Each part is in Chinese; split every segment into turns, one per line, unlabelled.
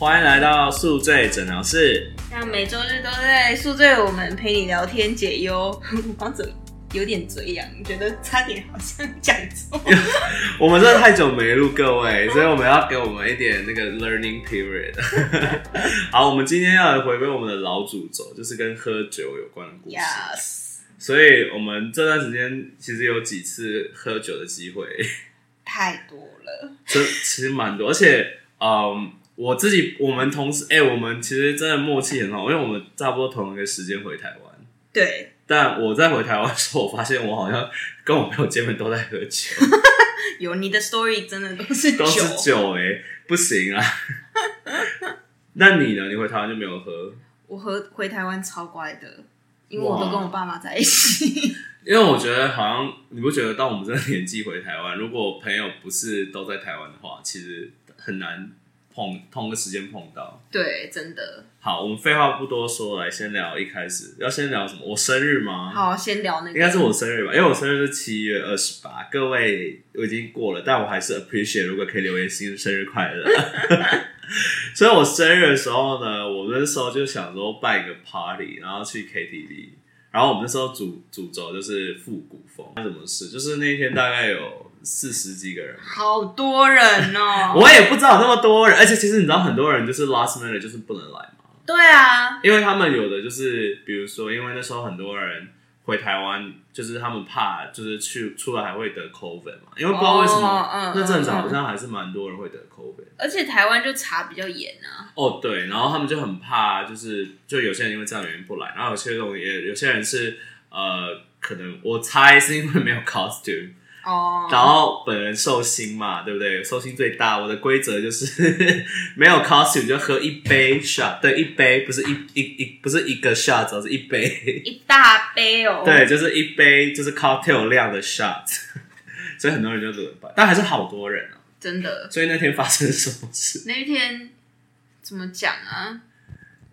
欢迎来到宿醉诊疗室。
那每周日都在宿醉，我们陪你聊天解忧。王者有点嘴痒，觉得差点好像讲错。
我们真的太久没录各位，所以我们要给我们一点那个 learning period。好，我们今天要来回归我们的老主轴，就是跟喝酒有关的故事。
Yes，
所以我们这段时间其实有几次喝酒的机会，
太多了。
这其实蛮多，而且嗯，我自己我们同事哎、我们其实真的默契很好，因为我们差不多同一个时间回台湾。
对，
但我在回台湾的时候，我发现我好像跟我朋友见面都在喝酒，
有你的 story 真的都是酒。
都是酒哎、不行啊。那你呢？你回台湾就没有喝？
我和回台湾超乖的，因为我都跟我爸妈在一起。
因为我觉得好像你不觉得到我们这个年纪回台湾，如果朋友不是都在台湾的话，其实很难碰同个时间碰到。
对，真的。
好，我们废话不多说，来先聊一开始要先聊什么？我生日吗？
好，先聊那个。
应该是我生日吧，因为我生日是七月二十八。各位我已经过了，但我还是 appreciate 如果可以留言新生日快乐。所以我生日的时候呢，我那时候就想说办一个 party，然后去 KTV，然后我们那时候主主轴就是复古风。那什么事？就是那天大概有四十几个人，
好多人哦。
我也不知道有那么多人，而且其实你知道很多人就是 last minute 就是不能来嘛。
对啊，
因为他们有的就是，比如说，因为那时候很多人回台湾，就是他们怕，就是去出来还会得 COVID 嘛，因为不知道为什么、
哦嗯
那阵子
嗯
好像还是蛮多人会得 COVID。
而且台湾就查比较严啊。
哦，对，然后他们就很怕，就是就有些人因为这样的原因不来，然后有些人也有些人是呃，可能我猜是因为没有 costume，
哦。
然后本人寿星嘛，对不对？寿星最大，我的规则就是 没有 costume 就喝一杯 shot，对，一杯不是一一一不是一个 shot，只是一杯。
一大杯哦。
对，就是一杯就是 cocktail 量的 shot，所以很多人就轮班，但还是好多人啊。
真的。
所以那天发生什么事？
那一天怎么讲啊？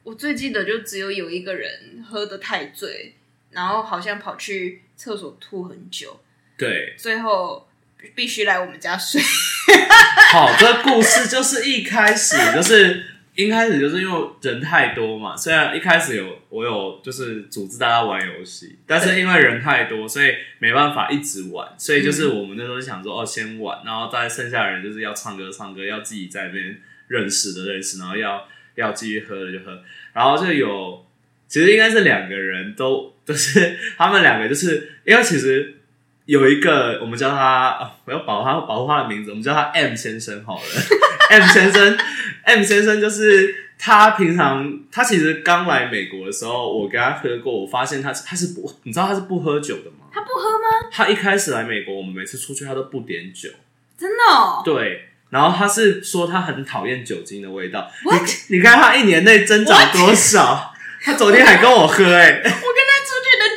我最记得就只有有一个人喝的太醉，然后好像跑去厕所吐很久，
对，
最后必须来我们家睡。
好，这个故事就是一开始就是一开始就是因为人太多嘛，虽然一开始有我有就是组织大家玩游戏，但是因为人太多，所以没办法一直玩，所以就是我们那时候就想说哦，先玩，然后再剩下的人就是要唱歌唱歌，要自己在那边认识的认识，然后要要继续喝的就喝，然后就有其实应该是两个人都就是他们两个就是因为其实。有一个，我们叫他，啊我要保他保护他的名字，我们叫他 M 先生好了。M 先生，M 先生就是他平常他其实刚来美国的时候，我跟他喝过，我发现他他是不，你知道他是不喝酒的吗？
他不喝吗？
他一开始来美国，我们每次出去他都不点酒，
真的哦。
对。然后他是说他很讨厌酒精的味道。你你看他一年内增长多少？他昨天还跟我喝、欸，哎，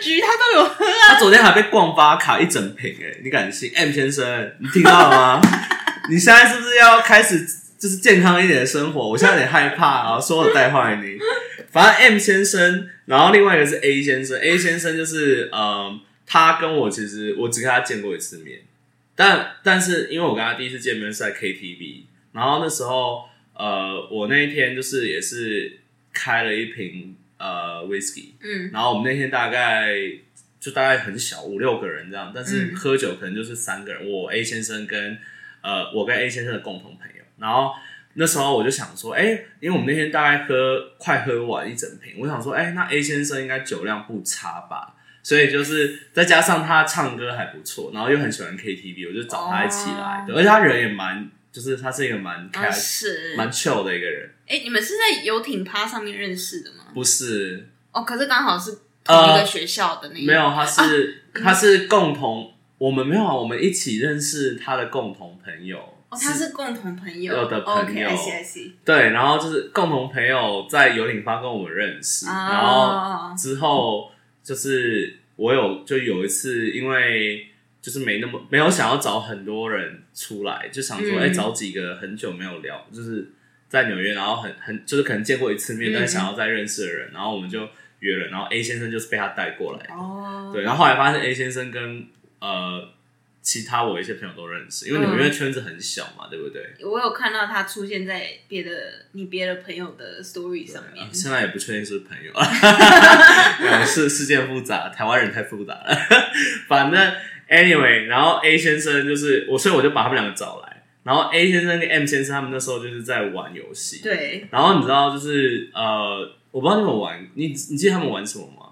局，他都有喝啊。
他昨天还被逛巴卡一整瓶哎、你敢信？M 先生，你听到了吗？你现在是不是要开始就是健康一点的生活？我现在有点害怕啊，说我带坏你。反正 M 先生，然后另外一个是 A 先生，A 先生就是呃，他跟我其实我只跟他见过一次面，但但是因为我跟他第一次见面是在 KTV，然后那时候呃，我那一天就是也是开了一瓶呃 whisky，
嗯，
然后我们那天大概就大概很小，五六个人这样，但是
嗯
喝酒可能就是三个人，我 A 先生跟呃我跟 A 先生的共同朋友，然后那时候我就想说，哎、因为我们那天大概喝快喝完一整瓶，我想说，哎、那 A 先生应该酒量不差吧。所以就是再加上他唱歌还不错，然后又很喜欢 KTV，我就找他一起来的。
哦
而且他人也蛮，就是他是一个蛮开
啊是。
蛮 chill 的一个人，
哎，你们是在游艇趴上面认识的吗？
不是。
哦，可是刚好是同一个学校的那一
没有，他是、他是共同，我们没有啊，我们一起认识他的共同朋友。
哦，他是共同朋友。
有的朋友。
OK，I see I see。
对，然后就是共同朋友在游艇方跟我们认识，
啊。
然后之后就是我有就有一次，因为就是没那么没有想要找很多人出来，就想说
嗯。
哎、找几个很久没有聊，就是在纽约，然后很很就是可能见过一次面，
嗯
但是想要再认识的人，然后我们就约了，然后 A 先生就是被他带过来的，
哦，
对，然后后来发现 A 先生跟呃其他我一些朋友都认识，因为纽约圈子很小嘛，对不对？
我有看到他出现在别的你别的朋友的 story 上面。
现在也不确定是不是朋友啊，是事件复杂，台湾人太复杂了。反正 anyway，然后 A 先生就是我，所以我就把他们两个找来。然后 A 先生跟 M 先生他们那时候就是在玩游戏。
对。
然后你知道就是呃，我不知道你们玩，你你记得他们玩什么吗？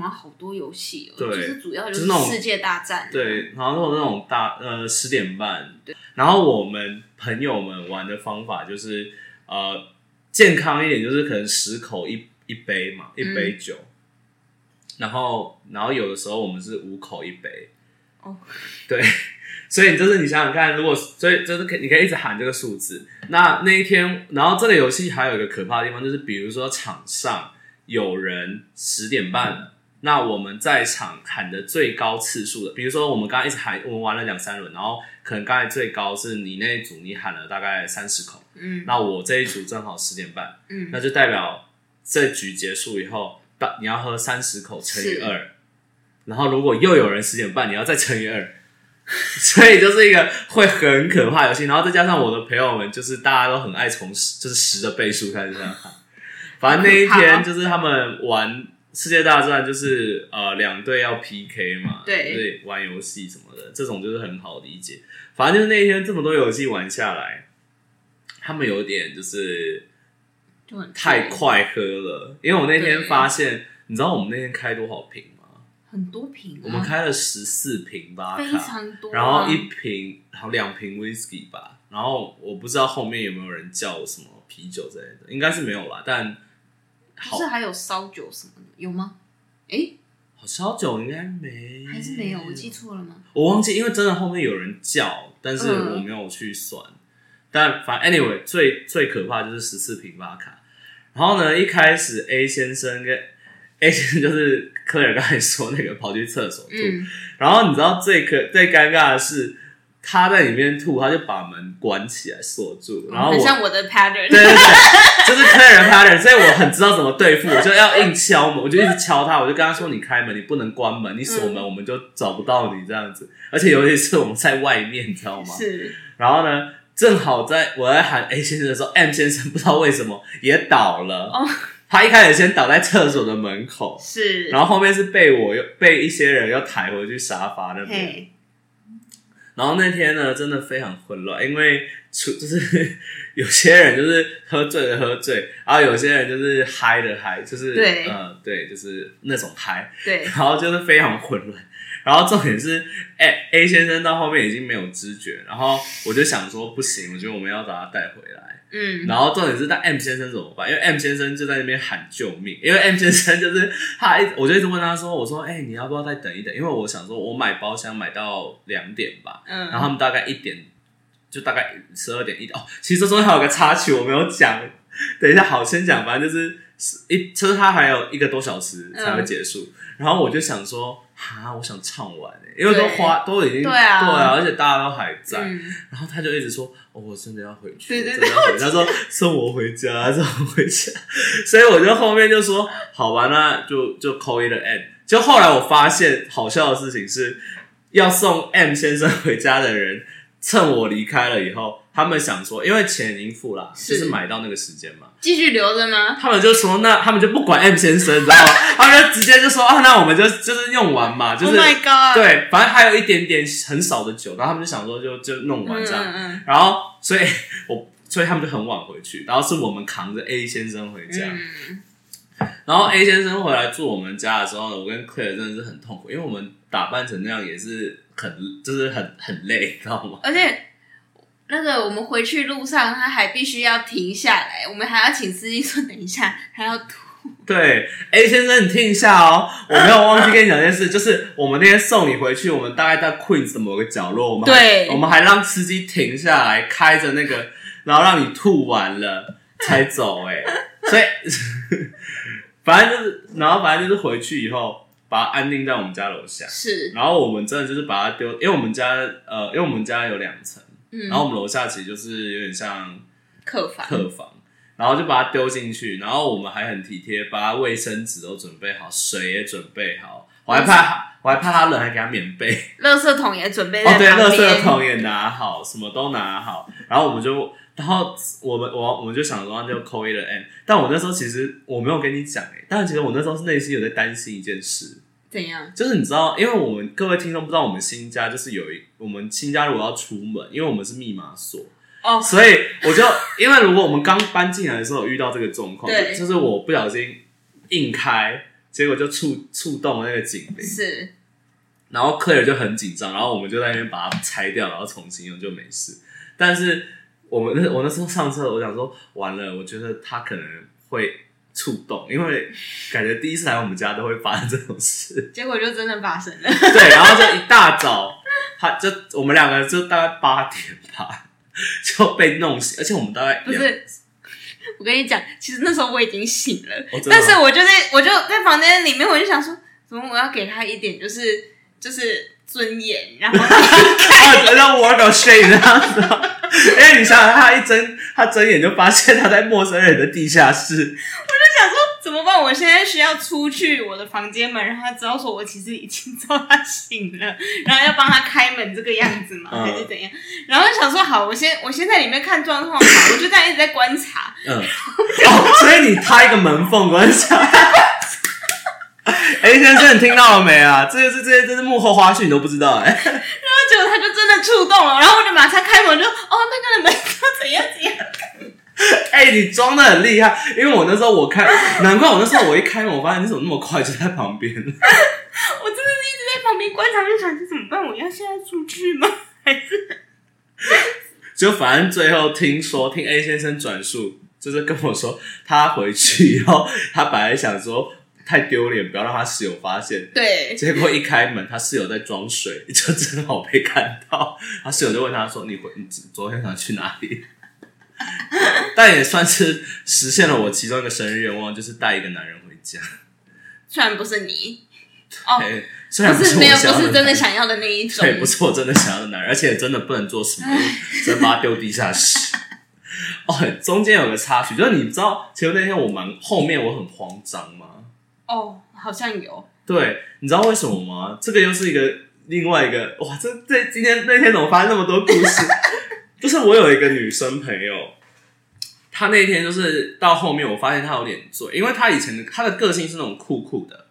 玩好多游戏哦，
对，
就是主要就
是那种
世界大战。
对，然后那种大呃十点半。对。然后我们朋友们玩的方法就是呃健康一点，就是可能十口一一杯嘛，一杯酒。然后然后有的时候我们是五口一杯。
哦。
对，所以就是你想想看，如果所以就是可你可以一直喊这个数字。那那一天，然后这个游戏还有一个可怕的地方，就是比如说场上有人十点半。那我们在场喊的最高次数的，比如说我们刚刚一直喊，我们玩了两三轮，然后可能刚才最高是你那一组，你喊了大概三十口，
嗯，
那我这一组正好十点半，
嗯，
那就代表这局结束以后，到你要喝三十口乘以二，然后如果又有人十点半，你要再乘以二，所以就是一个会很可怕游戏，然后再加上我的朋友们，就是大家都很爱从十就是十的倍数开始这样喊，反正那一天就是他们玩。世界大战就是呃两队要 PK 嘛，
对，
玩游戏什么的，这种就是很好理解。反正就是那一天这么多游戏玩下来，他们有点就是
就很
太快喝了。因为我那天发现，你知道我们那天开多少瓶吗？
很多瓶，
我们开了十四瓶吧，
非常多。
然后一瓶，然后两瓶 whisky 吧。然后我不知道后面有没有人叫什么啤酒之类的，应该是没有啦。但
不是还有烧酒什么的有吗？哎，
烧酒应该没，
还是没有？我记错了吗？
我忘记，因为真的后面有人叫，但是我没有去算。但反正 anyway 最最可怕就是十四瓶巴卡。然后呢，一开始 A 先生跟 A 先生就是科尔刚才说那个跑去厕所吐，然后你知道最可最尴尬的是。他在里面吐，他就把门关起来锁住，然后
很像我的 pattern，
对对对，就是客人 pattern，所以我很知道怎么对付，我就要硬敲门，我就一直敲他，我就跟他说：“你开门，你不能关门，你锁门，我们就找不到你这样子。”而且尤其是我们在外面，你知道吗？
是。
然后呢，正好在我在喊 A 先生的时候，M 先生不知道为什么也倒了。哦。他一开始先倒在厕所的门口，
是。
然后后面是被我又被一些人又抬回去沙发那边。然后那天呢，真的非常混乱，因为出 就是有些人就是喝醉的喝醉，然后有些人就是嗨的嗨，就是
对，
呃，对，就是那种嗨，
对，
然后就是非常混乱。然后重点是哎 A 先生到后面已经没有知觉，然后我就想说不行，我觉得我们要把他带回来。
嗯，
然后重点是，那 M 先生怎么办？因为 M 先生就在那边喊救命。因为 M 先生就是他，一我就一直问他说：“我说，哎，你要不要再等一等？因为我想说，我买包厢买到两点吧。
嗯，
然后他们大概一点，就大概十二点一哦。其实这中间还有个插曲我没有讲，等一下好先讲。反正就是一，其实他还有一个多小时才会结束。然后我就想说。哈，我想唱完诶，因为都花都已经
对啊，
对啊，而且大家都还在，然后他就一直说：“哦，我真的要回去，
对对对，
他说送我回家，送我回家。”所以我就后面就说：“好吧，那就就 call it end。”就后来我发现好笑的事情是，要送 M 先生回家的人，趁我离开了以后。他们想说，因为钱已经付了，就是买到那个时间嘛，
继续留着吗？
他们就说，那他们就不管 M 先生，你知道吗？他们就直接就说啊，那我们就就是用完嘛，就是对，反正还有一点点很少的酒，然后他们就想说，就就弄完这样。然后，所以我所以他们就很晚回去，然后是我们扛着 A 先生回家。然后 A 先生回来住我们家的时候呢，我跟 Claire 真的是很痛苦，因为我们打扮成那样也是很就是很很累，知道吗？
而且。那个我们回去路上，他还必须要停下来，我们还要请司机说 等一下，还要吐。
对，A 先生，你听一下哦，我没有忘记跟你讲件事，就是我们那天送你回去，我们大概在 Queen 的某个角落，我们
对，
我们还让司机停下来，开着那个，然后让你吐完了才走，哎，所以反正就是，然后反正就是回去以后，把它安定在我们家楼下，
是，
然后我们真的就是把它丢，因为我们家呃，因为我们家有两层。然后我们楼下其实就是有点像
客房，
客房，然后就把它丢进去，然后我们还很体贴，把它卫生纸都准备好，水也准备好，我还怕我还怕他冷，还给他棉被。
垃圾桶也准备
哦，对，垃圾。桶也拿好，什么都拿好，然后我们就，然后我们我我们就想说那就扣一了 N，但我那时候其实我没有跟你讲哎，但其实我那时候是内心有在担心一件事，
怎样？
就是你知道，因为我们各位听众不知道，我们新家就是有一我们新家如果要出门，因为我们是密码锁，
哦，
所以我就因为如果我们刚搬进来的时候有遇到这个状况，
对
就就是我不小心硬开，结果就触触动了那个警铃，
是
然后 Claire 就很紧张，然后我们就在那边把它拆掉，然后重新用就没事。但是我们那我那时候上车，我想说完了，我觉得他可能会触动，因为感觉第一次来我们家都会发生这种事。
结果就真的发生了。
对，然后就一大早，他就我们两个就大概八点吧 就被弄醒，而且我们大概，
不是，我跟你讲，其实那时候我已经醒了，但是我就在我就在房间里面，我就想说，怎么我要给他一点就是就是尊严，然后
啊，让 work on shame 这样子哦。因为你想想，他一睁他睁眼就发现他在陌生人的地下室，
想说怎么办？我现在需要出去我的房间门，让他知道说我其实已经知道他醒了，然后要帮他开门这个样子嘛，
嗯
还是怎样？然后就想说好，我先我先在里面看状况嘛，我就这样一直在观察。
嗯，哦，所以你开一个门缝观察。哎、先生，你听到了没啊？这些是这些这是幕后花絮，你都不知道哎、
然后结果他就真的触动了，然后我就马上开门就哦，那个门要怎样怎样。
哎、你装的很厉害，因为我那时候我开，难怪我那时候我一开门，我发现你怎么那么快就在旁边。
我真的是一直在旁边观察，就想这怎么办？我要现在出去吗？还是
就反正最后听说听 A 先生转述，就是跟我说他回去以后，他本来想说太丢脸，不要让他室友发现。
对，
结果一开门，他室友在装水，就正好被看到。他室友就问他说：“你回你昨天想去哪里？” 但也算是实现了我其中一个生日愿望，就是带一个男人回家。
虽然不是你，哦，
哎，虽然
不是没有，不是真的想要的那一种，
对，不是我真的想要的男人，而且真的不能做什么，只能把他丢地下室。哦，中间有个插曲，就是你知道，其实那天我蛮后面我很慌张吗？
哦，好像有，
对，你知道为什么吗？这个又是一个另外一个哇，这这今天那天怎么发生那么多故事？就是我有一个女生朋友，她那天就是到后面，我发现她有点醉，因为她以前的她的个性是那种酷酷的，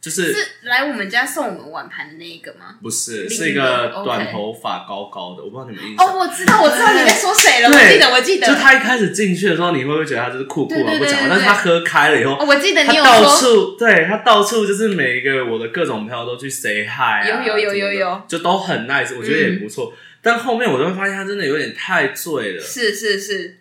就是
是来我们家送我们碗盘的那一个吗？
不是是一个短头发高高的，我不知道你们印象。
哦，我知道，我知道你在说谁了，我
对
记得，我记得，
就她一开始进去的时候，你会不会觉得她就是酷酷啊不讲但是她喝开了以后，
哦，我记得你有说，
处对她到处就是每一个我的各种朋友都去 say hi 啊，
有有有有有
就都很 nice，我觉得也不错。但后面我就会发现他真的有点太醉了。
是是是，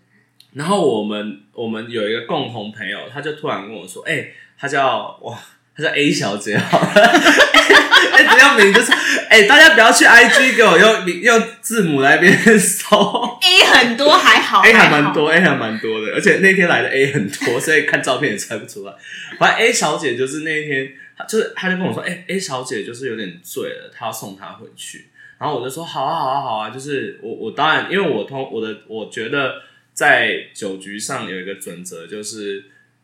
然后我们我们有一个共同朋友，他就突然跟我说：“哎、他叫哇，他叫 A 小姐好了。哎，只要名就是哎、大家不要去 IG 给我用名用字母来边 搜。
A 很多还好
A 还蛮多，A 还蛮多的，而且那天来的 A 很多，所以看照片也猜不出来。反正 A 小姐就是那一天，她就是他就跟我说，哎、a 小姐就是有点醉了，他要送她回去。然后我就说好啊，好啊，好啊，就是我我当然因为我通我的我觉得在酒局上有一个准则，就是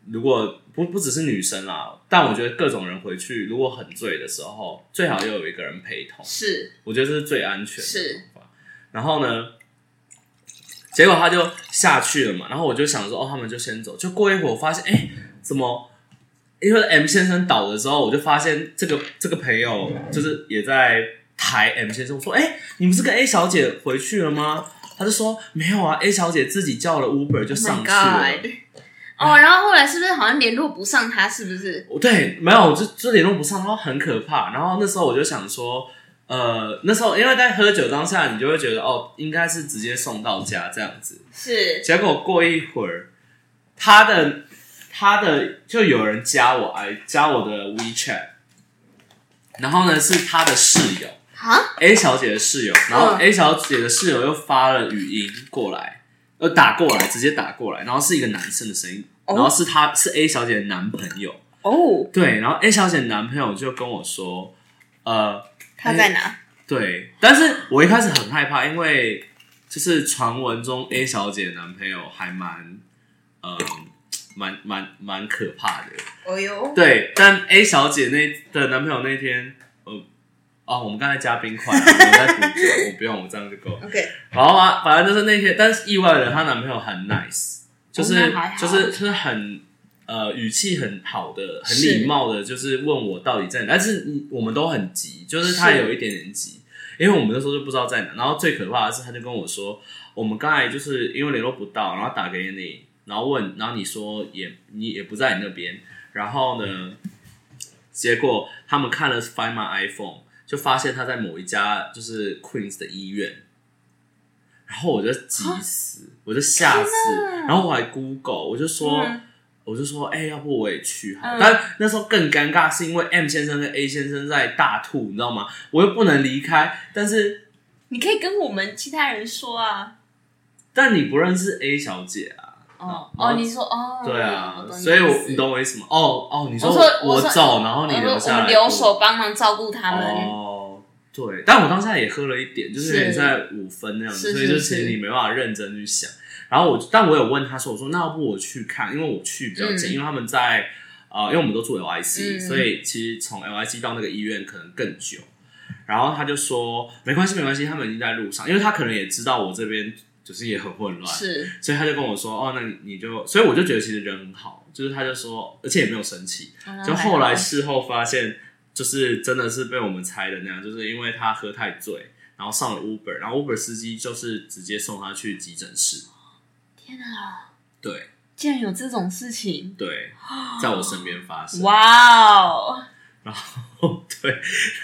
如果不不只是女生啦，但我觉得各种人回去如果很醉的时候，最好又有一个人陪同，
是
我觉得这是最安全的
是
方法。然后呢，结果他就下去了嘛，然后我就想说，哦，他们就先走。就过一会儿，我发现，哎，怎么？因为 M 先生倒的时候，我就发现这个这个朋友就是也在抬 M 先生。我说，哎，你不是跟 A 小姐回去了吗？他就说没有啊，A 小姐自己叫了 Uber 就
Oh
上去了。
哦，然后后来是不是好像联络不上他？是不是？
对，没有，就就联络不上，然后很可怕。然后那时候我就想说，呃，那时候因为在喝酒当下，你就会觉得哦，应该是直接送到家这样子。
是
结果过一会儿，他的他的就有人加我哎加我的 WeChat，然后呢是他的室友
啊
？A 小姐的室友，然后
嗯
A 小姐的室友又发了语音过来，呃打过来，直接打过来，然后是一个男生的声音，
哦
然后是他是 A 小姐的男朋友。
哦，
对，然后 A 小姐的男朋友就跟我说，呃，
他在哪？
对，但是我一开始很害怕，因为就是传闻中 A 小姐的男朋友还蛮，呃，蛮蛮蛮可怕的。
哦哟，
对，但 A 小姐那的男朋友那天，呃，哦，我们刚才加冰块，我们在补酒，我不用，我这样就够了。
OK，
然后啊，反正就是那天，但是意外的，她男朋友很 nice，就是、就是就是很呃语气很好的，很礼貌的，就是问我到底在哪，但是嗯我们都很急，就是他有一点点急，因为我们那时候就不知道在哪。然后最可怕的是，他就跟我说，我们刚才就是因为联络不到，然后打给你，然后问，然后你说也你也不在你那边，然后呢，结果他们看了 Find My iPhone，就发现他在某一家就是 Queens 的医院。然后我就急死，我就吓死，然后我还 Google，我就说，
嗯
我就说，哎、要不我也去好了。
嗯
但那时候更尴尬，是因为 M 先生跟 A 先生在大吐，你知道吗？我又不能离开，但是
你可以跟我们其他人说啊。
但你不认识 A 小姐啊？
哦哦，你说哦，
对啊所以我你懂我意思吗？哦哦，你说
说说
走，然后你留下来，
留守帮忙照顾他们。
哦，对，但我当下也喝了一点，就是有点在五分那样子，所以就其实你没办法认真去想。然后我，但我有问他说：“我说那要不我去看，因为我去比较近，
嗯
因为他们在呃，因为我们都住 LIC，、
嗯
所以其实从 LIC 到那个医院可能更久。”然后他就说：“没关系，没关系，他们已经在路上，因为他可能也知道我这边就是也很混乱，
是
所以他就跟我说：‘哦，那你你就……’所以我就觉得其实人很好，就是他就说，而且也没有生气，
嗯
就后来事后发现，就是真的是被我们猜的那样，就是因为他喝太醉，然后上了 Uber，然后 Uber 司机就是直接送他去急诊室。
天啊！
对
竟然有这种事情！
对，在我身边发生。
哇哦！
哦，对，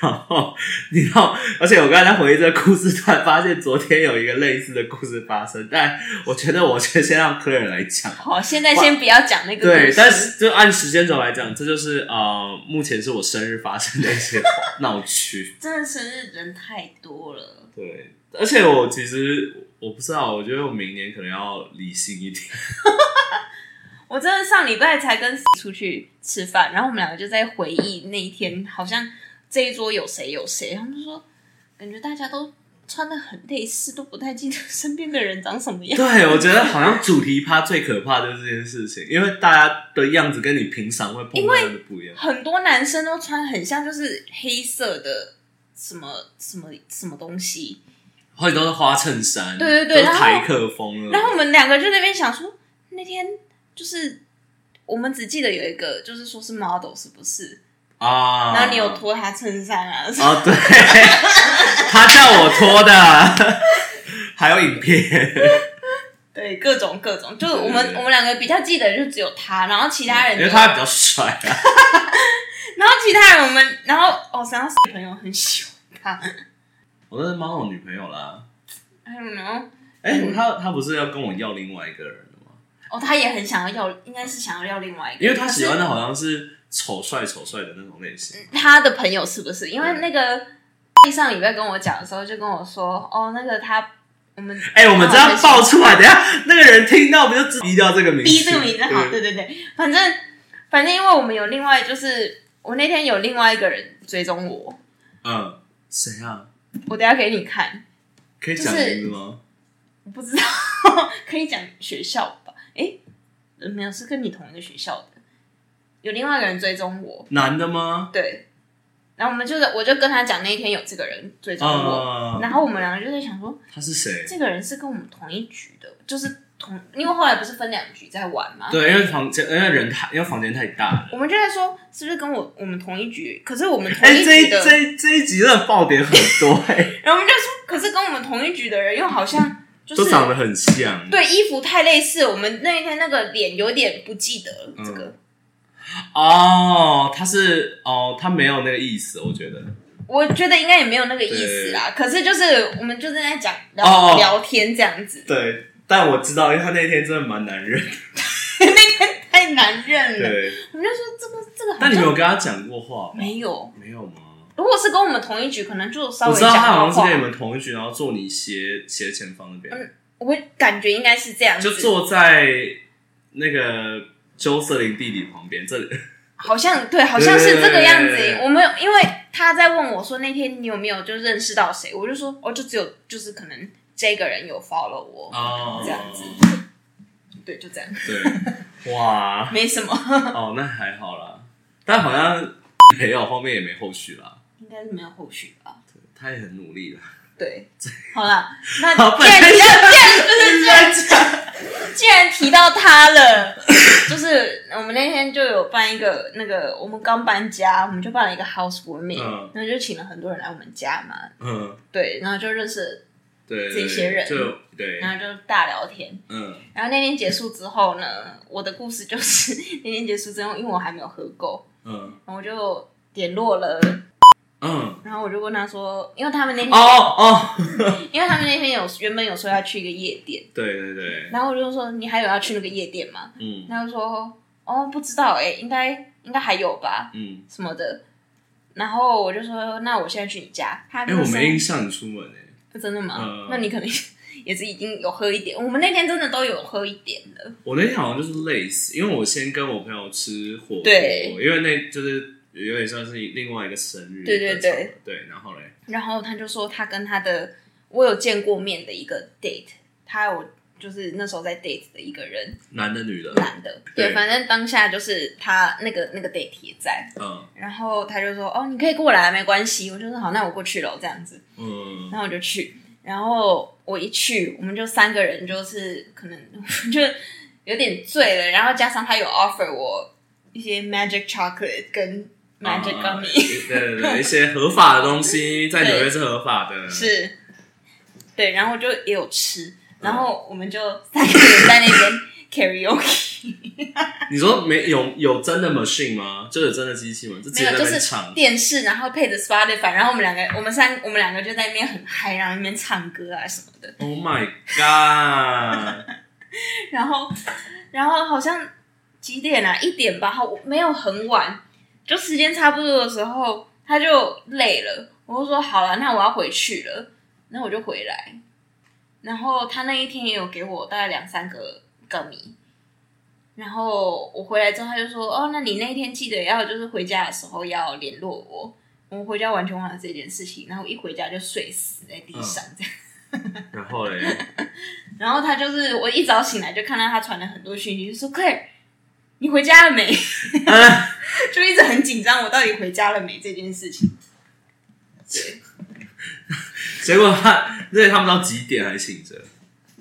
然后你知道，而且我刚才回忆这个故事，突然发现昨天有一个类似的故事发生，但我觉得我先先让 Claire 来讲。
好，现在先不要讲那个
对
故，事
但是就按时间轴来讲，这就是呃，目前是我生日发生的一些闹区。
真的生日人太多了。
对，而且我其实我不知道，我觉得我明年可能要理性一点。
我真的上礼拜才跟 出去吃饭，然后我们两个就在回忆那一天，好像这一桌有谁有谁，他们就说感觉大家都穿的很类似，都不太记得身边的人长什么样。
对，我觉得好像主题趴最可怕的就是这件事情，因为大家的样子跟你平常会碰到的不一样。
很多男生都穿很像，就是黑色的什么什么什么东西，
或者都是花衬衫，
对对对
都是
然后
台客风了。
然后我们两个就在那边想说，那天就是我们只记得有一个，就是说是 model 是不是？
啊，
然后你有脱他衬衫啊？
哦，对，他叫我脱的，还有影片。
对，各种各种，就是我们我们两个比较记得就只有他，然后其他人
因为他比较帅啊。
然后其他人我们，然后哦，然后朋友很喜欢他，
我那是猫有女朋友啦。哎、他他不是要跟我要另外一个人？
哦，他也很想要要，应该是想要要另外一个，
因为他喜欢的好像是丑帅丑帅的那种类型。
他的朋友是不是？因为那个上礼拜跟我讲的时候，就跟我说，哦，那个他我们
哎、我们这样爆出来，等下那个人听到不就逼掉这个名字？
逼这个名字好，对对对，反正反正因为我们有另外就是我那天有另外一个人追踪我，
嗯，谁啊？
我等下给你看，
可以讲名字吗？
我不知道可以讲学校吧？诶，呃没有，是跟你同一个学校的，有另外一个人追踪我，
男的吗？
对，然后我们就是我就跟他讲那一天有这个人追踪我，
啊，
然后我们两个就在想说，
他是谁？
这个人是跟我们同一局的，就是同，因为后来不是分两局在玩嘛，
对，因为房间，因为人太，因为房间太大了。
我们就在说是不是跟我我们同一局？可是我们同
哎、这一
一局的，
这一这一集真的爆点很多 哎、
然后我们就说，可是跟我们同一局的人又好像就是
都长得很像。
对衣服太类似，我们那一天那个脸有点不记得了这个。
哦，他是哦，他没有那个意思，我觉得。
我觉得应该也没有那个意思啦，可是就是我们就在讲聊、
哦
聊天这样子，
对，但我知道，因为他那天真的蛮难认。
那天太难认了。
对，
我们就说这个这个好
但你有跟他讲过话吗？
没有，
没有吗？
如果是跟我们同一局，可能就稍微
我知道他好像是跟你，们同一局，然后坐你斜斜前方那边，
嗯我会感觉应该是这样子，
就坐在那个周瑟琳弟弟旁边。这里。
好像对，好像是这个样子。我们有因为他在问我说那天你有没有就认识到谁，我就说哦，就只有就是可能这个人有 follow 我，
哦。
这样子。对，就这样，
对，哇，
没什么，
哦，那还好啦，但好像没有后面也没后续啦，
应该是没有后续吧。
他也很努力了。
对，好了，那既然提到，既然就是既然既然提到他了，就是我们那天就有办一个那个，我们刚搬家，我们就办了一个 housewarming，、
嗯。
然后就请了很多人来我们家嘛，
嗯，
对，然后就认识，
对，
这些人。
就对，
然后就大聊天。
嗯。
然后那天结束之后呢，我的故事就是 那天结束之后，因为我还没有喝够，
嗯。
然后我就联络了，
嗯，
然后我就问他说，因为他们那天，
哦哦，
因为他们那天有原本有说要去一个夜店，
对对对，
然后我就说你还有要去那个夜店吗？
嗯。
他就说哦不知道哎、应该应该还有吧
嗯，
什么的。然后我就说那我现在去你家，他
哎，我没印象你出门哎，
真的吗？
嗯。
那你可能也是已经有喝一点，我们那天真的都有喝一点的。
我那天好像就是累死，因为我先跟我朋友吃火锅，因为那就是有点像是另外一个生日的
对。对，对
对，然后嘞，
然后他就说他跟他的我有见过面的一个 date，他有就是那时候在 date 的一个人，
男的女的，
男的，对，
对。
反正当下就是他那个那个 date 也在，
嗯。
然后他就说哦，你可以过来，没关系，我就说好，那我过去了这样子，
嗯。
然后我就去，然后我一去，我们就三个人就是可能 就有点醉了，然后加上他有 offer 我一些 magic chocolate 跟 magic
啊
gummy，、
对对对，一些合法的东西在 纽约是合法的，
是，对，然后就也有吃，然后我们就三个人在那边 karaoke，
你说没有有真的 machine 吗？就有真的机器吗？就直接在
没有就是。电视，然后配着 Spotify，然后我们两个，我们三，我们两个就在那边很嗨，然后那边唱歌啊什么的
，Oh my god！
然后，然后好像几点啊？一点吧，好，没有很晚，就时间差不多的时候，他就累了，我就说好了，那我要回去了，那我就回来。然后他那一天也有给我大概两三个歌迷，然后我回来之后，他就说：“哦，那你那一天记得要就是回家的时候要联络我。”我们回家完全忘了这件事情，然后一回家就睡死在地上这样。
然后嘞，
然后他就是我一早醒来就看到他传了很多讯息，就说 Claire，你回家了没？
啊
就一直很紧张，我到底回家了没这件事情。对，
结果他，所以他们到几点还醒着？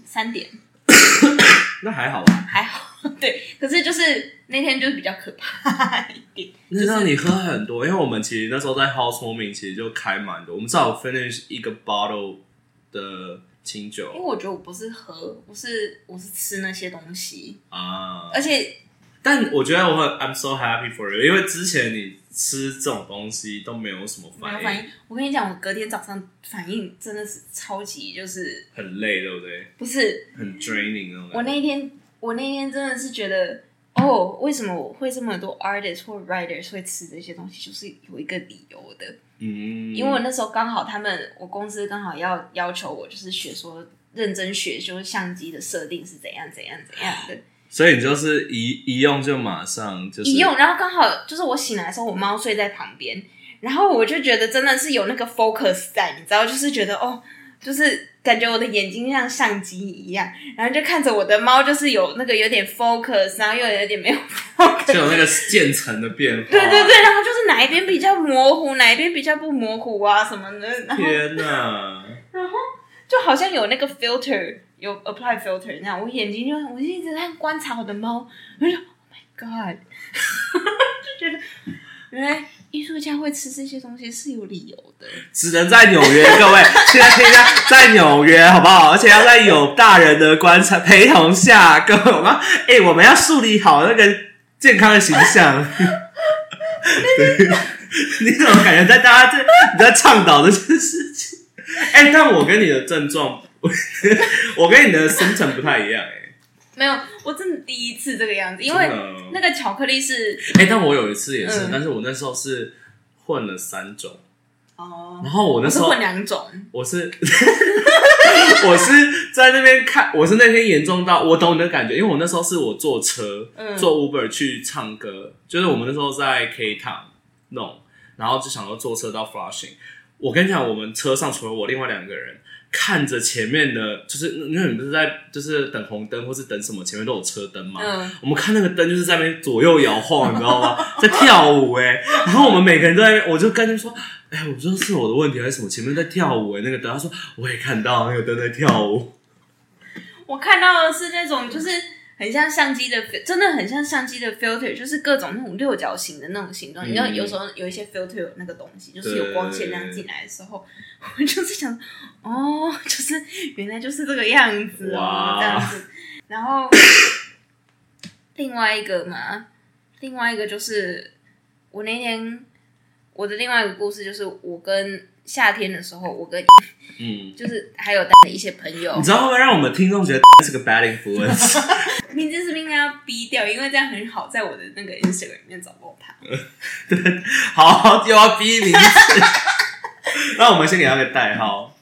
三点
那还好吧？
还好，对，可是就是那天就是比较可怕一点。
那让你喝很多，因为我们其实那时候在 housewarming 其实就开蛮多，我们至少 finish 一个 bottle 的清酒
因为我觉得我不是喝，我是我是吃那些东西，
啊。
而且
但我觉得我很 I'm so happy for you，因为之前你吃这种东西都没有什么反应，
没有反应。我跟你讲，我隔天早上反应真的是超级，就是
很累，对不对？
不是
很 draining 那种感觉。
我那天，我那天真的是觉得，哦，为什么我会这么多 artists 或 writers 会吃这些东西，就是有一个理由的。
嗯，
因为我那时候刚好他们，我公司刚好要要求我，就是学说认真学，就是相机的设定是怎样怎样怎样的。
所以你就是一一用就马上就是
一用，然后刚好就是我醒来的时候，我猫睡在旁边，然后我就觉得真的是有那个 focus 在，你知道，就是觉得哦，就是感觉我的眼睛像相机一样，然后就看着我的猫，就是有那个有点 focus，然后又有点没有 focus，
就有那个渐层的变化。
对对对，然后就是哪一边比较模糊，哪一边比较不模糊啊什么的，然后
天哪！
就好像有那个 filter，有 apply filter 那样，我眼睛就我就一直在观察我的猫，我就 Oh my God，就觉得原来艺术家会吃这些东西是有理由的。
只能在纽约，各位，现在听一下，在纽约好不好？而且要在有大人的观察陪同下，各位，我们哎、我们要树立好那个健康的形象。你怎么感觉在大家在你在倡导这件事情？哎、但我跟你的症状，我跟你的 symptom 不太一样、哎，
没有，我真的第一次这个样子，因为那个巧克力是
哎、但我有一次也是，
嗯。
但是我那时候是混了三种，
哦，
然后我那时候
我是混两种，
我是 我是在那边看，我是那天严重到我懂你的感觉，因为我那时候是我坐车、
嗯。
坐 Uber 去唱歌，就是我们那时候在 K Town 弄，然后就想要坐车到 Flushing。我跟你讲，我们车上除了我另外两个人看着前面的，就是因为你不是在就是等红灯或是等什么，前面都有车灯嘛。
嗯
我们看那个灯就是在那边左右摇晃，你知道吗？在跳舞哎、然后我们每个人都在，我就跟他说，哎、我说是我的问题还是什么？前面在跳舞哎、那个灯，他说我也看到那个灯在跳舞。
我看到的是那种就是很像相机的，真的很像相机的 filter，就是各种那种六角形的那种形状。
嗯
你知道，有时候有一些 filter 有那个东西，就是有光线这样进来的时候，我就是想，哦，就是原来就是这个样子哦，这样子。然后另外一个嘛，另外一个就是我那天我的另外一个故事，就是我跟夏天的时候，我跟
嗯，
就是还有带的一些朋友
你，知道会不会让我们听众觉得 是个 bad influence？
名字是不是应该要逼掉？因为这样很好在我的那个 Instagram 里面找到他。
好，又要逼名字。那我们先给他个代号，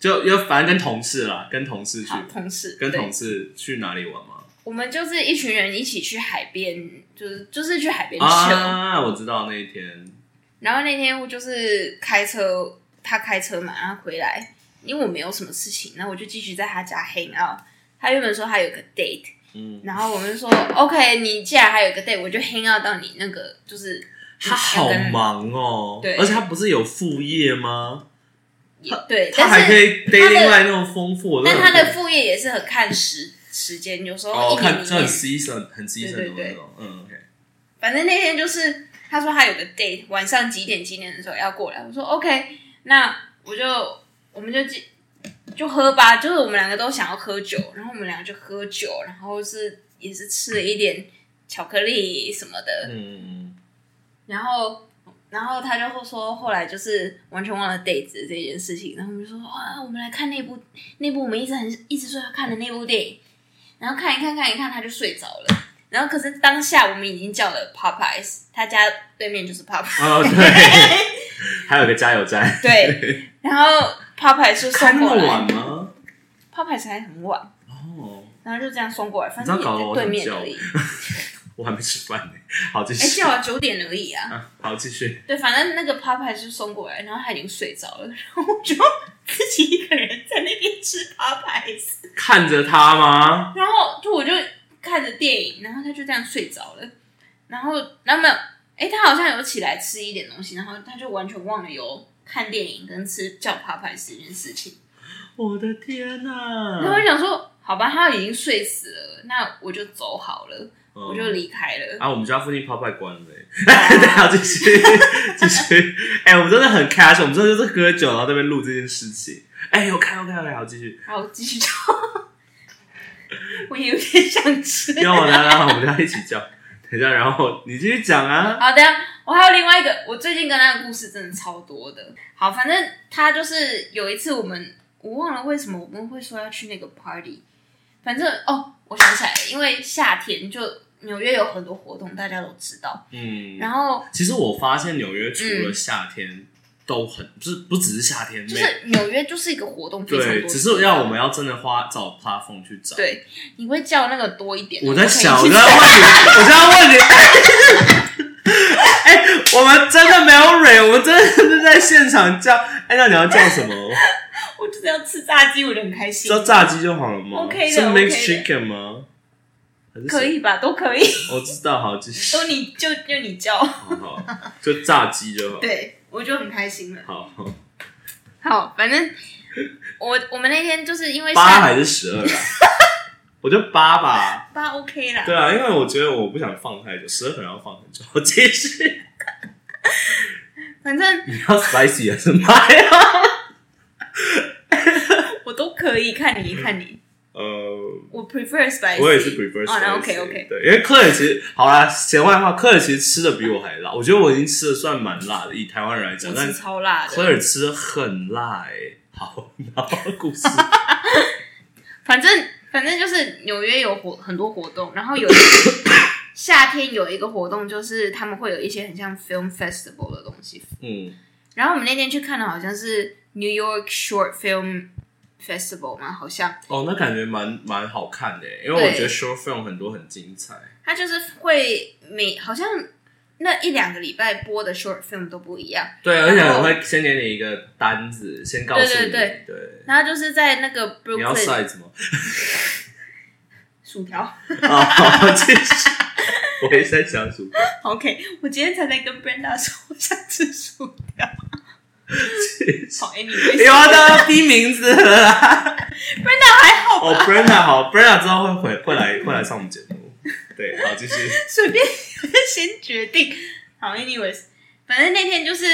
就又反正跟同事啦，跟同事去，
好，同事
跟同事去哪里玩吗？
我们就是一群人一起去海边，就是就是去海边吃。
啊，我知道那一天，
然后那天我就是开车，他开车嘛，然后回来，因为我没有什么事情，然后我就继续在他家 hang out。他原本说他有个 date，
嗯，
然后我们就说 OK，你既然还有个 date，我就 hang out 到你那个就是
他好忙哦，
对。
而且他不是有副业吗？
也对，
他还可以
他的
dating 外那种丰富，
但他的副业也是很看时时间，有时候
哦，
一
看这很
年里面
season 很 season 的那种，嗯，OK，
反正那天就是他说他有个 date，晚上几点几点的时候要过来，我说 OK，那我就我们就记就喝吧，就是我们两个都想要喝酒，然后我们两个就喝酒，然后是也是吃了一点巧克力什么的，
嗯嗯
然后然后他就说后来就是完全忘了 date 这件事情，然后我们就说啊，我们来看那部那部我们一直很一直说要看的那部电影，然后看一看看一看他就睡着了。然后可是当下我们已经叫了 Popeyes，他家对面就是 Popeyes，、
嗯，哦对，还有个加油站，
对，然后
开那么
送过来
晚吗
？，Popeyes 还很晚，
哦，
然后就这样送过来，反
你知道
正也在对面而已。
我还没吃饭呢，好继
哎，
续，
叫了九点而已啊。
啊，好继续，
对，反正那个 Popeyes 就送过来，然后他已经睡着了，然后我就自己一个人在那边吃 Popeyes，
看着他吗？
然后就我就看着电影，然后他就这样睡着了，然后那么哎，他好像有起来吃一点东西，然后他就完全忘了有看电影跟吃叫 Popeyes 这件事情，
我的天哪！
然后我想说，好吧，他已经睡死了，那我就走好了，
嗯
我就离开了。
啊，我们家附近泡派关了欸，等一下继续继续。哎、我们真的很 casual，我们真的就是喝酒，然后在那边录这件事情。哎、我看，我看，我看，好，继续。
好，继续叫。我也有点想吃。
要我来来，我们家一起叫。等一下，然后你继续讲啊。
好的，我还有另外一个，我最近跟他的故事真的超多的。好，反正他就是有一次我们，我忘了为什么我们会说要去那个 party。反正哦，我想起来了，因为夏天就纽约有很多活动，大家都知道。
嗯，
然后
其实我发现纽约除了夏天都很，就是不只是夏天，
就是纽约就是一个活动非常
对，
多，
只是要我们要真的花找 platform 去找。，
对，你会叫那个多一点。
我在想，我在问你，我在问你。哎、我们真的没有蕊，我们真的是在现场叫。哎、那你要叫什么？
我就是要吃炸鸡，我就很开心。
叫炸鸡就好了吗
OK 的
是
OK
mixed chicken 吗？
可以吧？都可以，
我知道，好，继续。
都你就就你叫，
好好，就炸鸡就好。，
对我就很开心了。
好，好
好，反正我我们那天就是因为
八
下
还是十二啊？我就八吧。
八 OK 啦，
对啊，因为我觉得我不想放太久，十二可能要放很久。我继续，
反正
你要 spicy 还是麦啊？
我都可以，看你看你，
呃，
我 prefer spicy，
我也是 prefer spicy。
OK OK，
对，因为科尔其实好啦，闲话话，科尔其实吃的比我还辣，我觉得我已经吃的算蛮辣的，以台湾人来讲，但
我吃超辣
科
的，
尔吃的很辣哎、好，然后故事，
反正反正就是纽约有活很多活动，然后有一夏天有一个活动，就是他们会有一些很像 film festival 的东西，
嗯，
然后我们那天去看的好像是 New York Short Film Festival 嘛，好像
哦，那感觉蛮蛮好看的欸，因为我觉得 short film 很多很精彩。
它就是会每好像那一两个礼拜播的 short film 都不一样。
对，而且我会先给你一个单子，先告诉你，
对对
对
然后就是在那个
你要
Brooklyn
size 吗？
薯条。
啊，好，继续。我也在想薯条
，OK，我今天才在跟 Brenda 说我想吃薯条。好，Anyway，
有啊，都要逼名字了啦。
Brenda 还好
哦，Brenda 好，Brenda 之后会回会来会来上我们节目。对，好，继续。
随便先决定。好，anyways，反正那天就是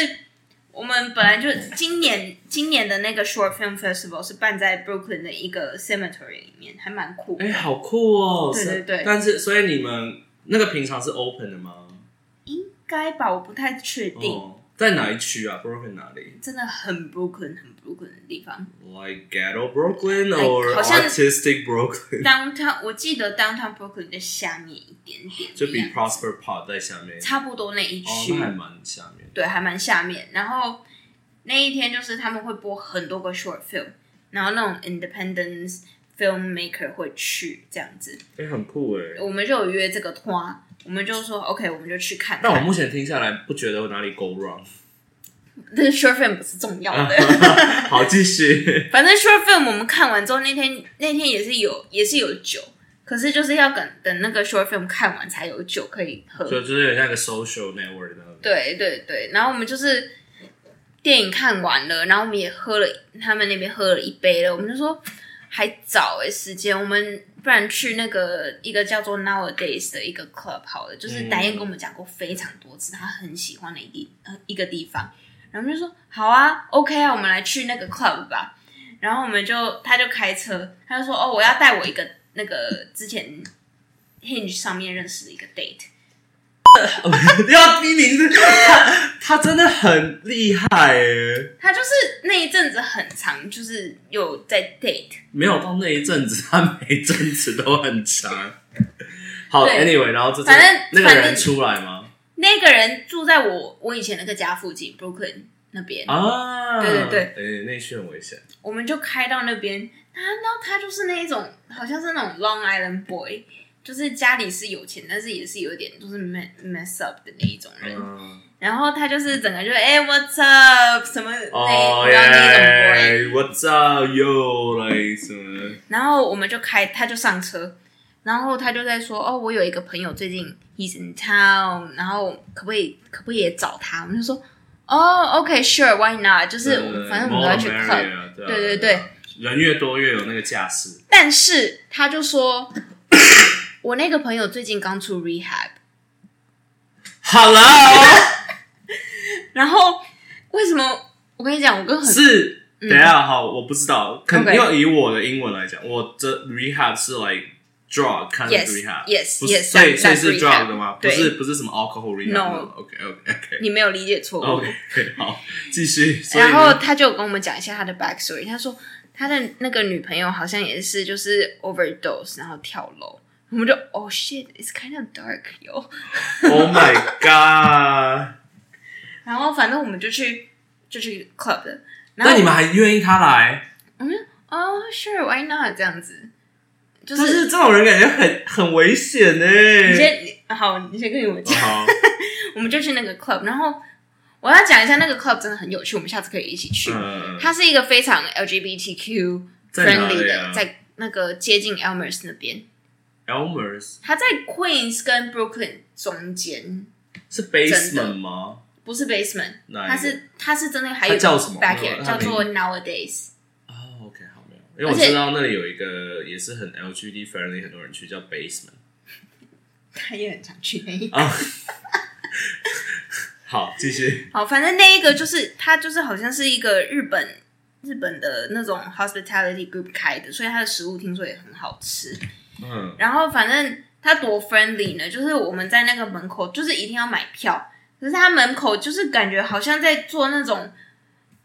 我们本来就今年今年的那个 short film festival 是办在 Brooklyn 的一个 cemetery 里面，还蛮酷的。
哎、好酷哦！
对对对
但是所以你们那个平常是 open 的吗？
应该吧，我不太确定。
哦，在哪一区啊？Brooklyn 哪里
真的很 Brooklyn 很 Brooklyn 的地方
？Like ghetto Brooklyn
哎
or
好像
artistic
Brooklyn？，downtown 我记得 downtown Brooklyn 在下面一点点，
就比 Prosper Park 在下面。
差不多那一
哦，
区。
那还蛮下面。
对，还蛮下面。然后那一天就是他们会播很多个 short film，然后那种 independence filmmaker 会去这样子。
哎、很酷哎。
我们就有约这个团，我们就说 OK，我们就去看看。
但我目前听下来，不觉得有哪里 go wrong。
但是 short film 不是重要的，
好，继续。
反正 short film 我们看完之后，那天那天也是有也是有酒，可是就是要等等那个 short film 看完才有酒可以喝。
就就是像一个 social network。
对对对，然后我们就是电影看完了，然后我们也喝了，他们那边喝了一杯了，我们就说还早欸、时间，我们不然去那个一个叫做 Nowadays 的一个 club 好了，就是
嗯。
达燕跟我们讲过非常多次，他很喜欢的一地呃一个地方，然后就说好啊，OK 啊，我们来去那个 club 吧，然后我们就他就开车，他就说哦，我要带我一个那个之前 Hinge 上面认识的一个 date。
要逼名字，他 他真的很厉害哎，
他就是那一阵子很长，就是有在 date。
没有到那一阵子，他每一阵子都很长。好，anyway，然后这
反正
那个人出来吗？
那个人住在我我以前那个家附近，Brooklyn 那边，
啊，
对对
对，那一区很危险。
我们就开到那边。他然后他就是那一种，好像是那种 Long Island boy，就是家里是有钱，但是也是有点就是 mess up 的那一种人。
嗯，
然后他就是整个就哎、What's up 什么你知道那种
boy，what's up yo？来什么？
然后我们就开，他就上车，然后他就在说：“哦，我有一个朋友最近 he's in town，然后可不可以可不可以也找他？”我们就说：“哦，OK，sure，why、not？就是
对
反正我们都要去 club。
对啊
对对
人越多越有那个架势。
但是他就说：“ 我那个朋友最近刚出
rehab，Hello，
然后为什么？我跟你讲，我跟很
是等一下好，我不知道，
肯
定要以我的英文来讲，我的 rehab 是 like drug kind of
Yes,
rehab。
yes,
不是
yes,
所以所以是 drug
rehab
的吗？不是不是什么 alcohol rehab。
No
OK OK OK
你没有理解错误。
OK 好，继续。
然后他就跟我们讲一下他的 backstory，他说他的那个女朋友好像也是就是 overdose，然后跳楼。我们就 oh shit，it's kind of dark 哟。
，Oh my God！
然后反正我们就去就去 club 的。然后
那你们还愿意他来？
哦、sure，why not 这样子？就
但
是
是这种人感觉很很危险呢。
你先你好，你先跟我讲。
好，
我们就去那个 club，然后我要讲一下那个 club 真的很有趣，我们下次可以一起去。
嗯，
它是一个非常 LGBTQ
在哪
friendly
里啊
的，在那个接近 Elmers 那边。
Elmer's
它在 Queens 跟 Brooklyn 中间，
是 basement 吗？
不是 basement，
哪一个
它是它是真的还有
它叫什么
backyard
它
叫做 nowadays。
哦，OK，好没有，因为我
而且
知道那里有一个也是很 LGBT friendly，很多人去叫 basement。
他也很常去那一个。
啊，好，继续。
好，反正那一个就是它就是好像是一个日本日本的那种 hospitality group 开的，所以它的食物听说也很好吃。
嗯，
然后反正他多 friendly 呢，就是我们在那个门口就是一定要买票，可是他门口就是感觉好像在做那种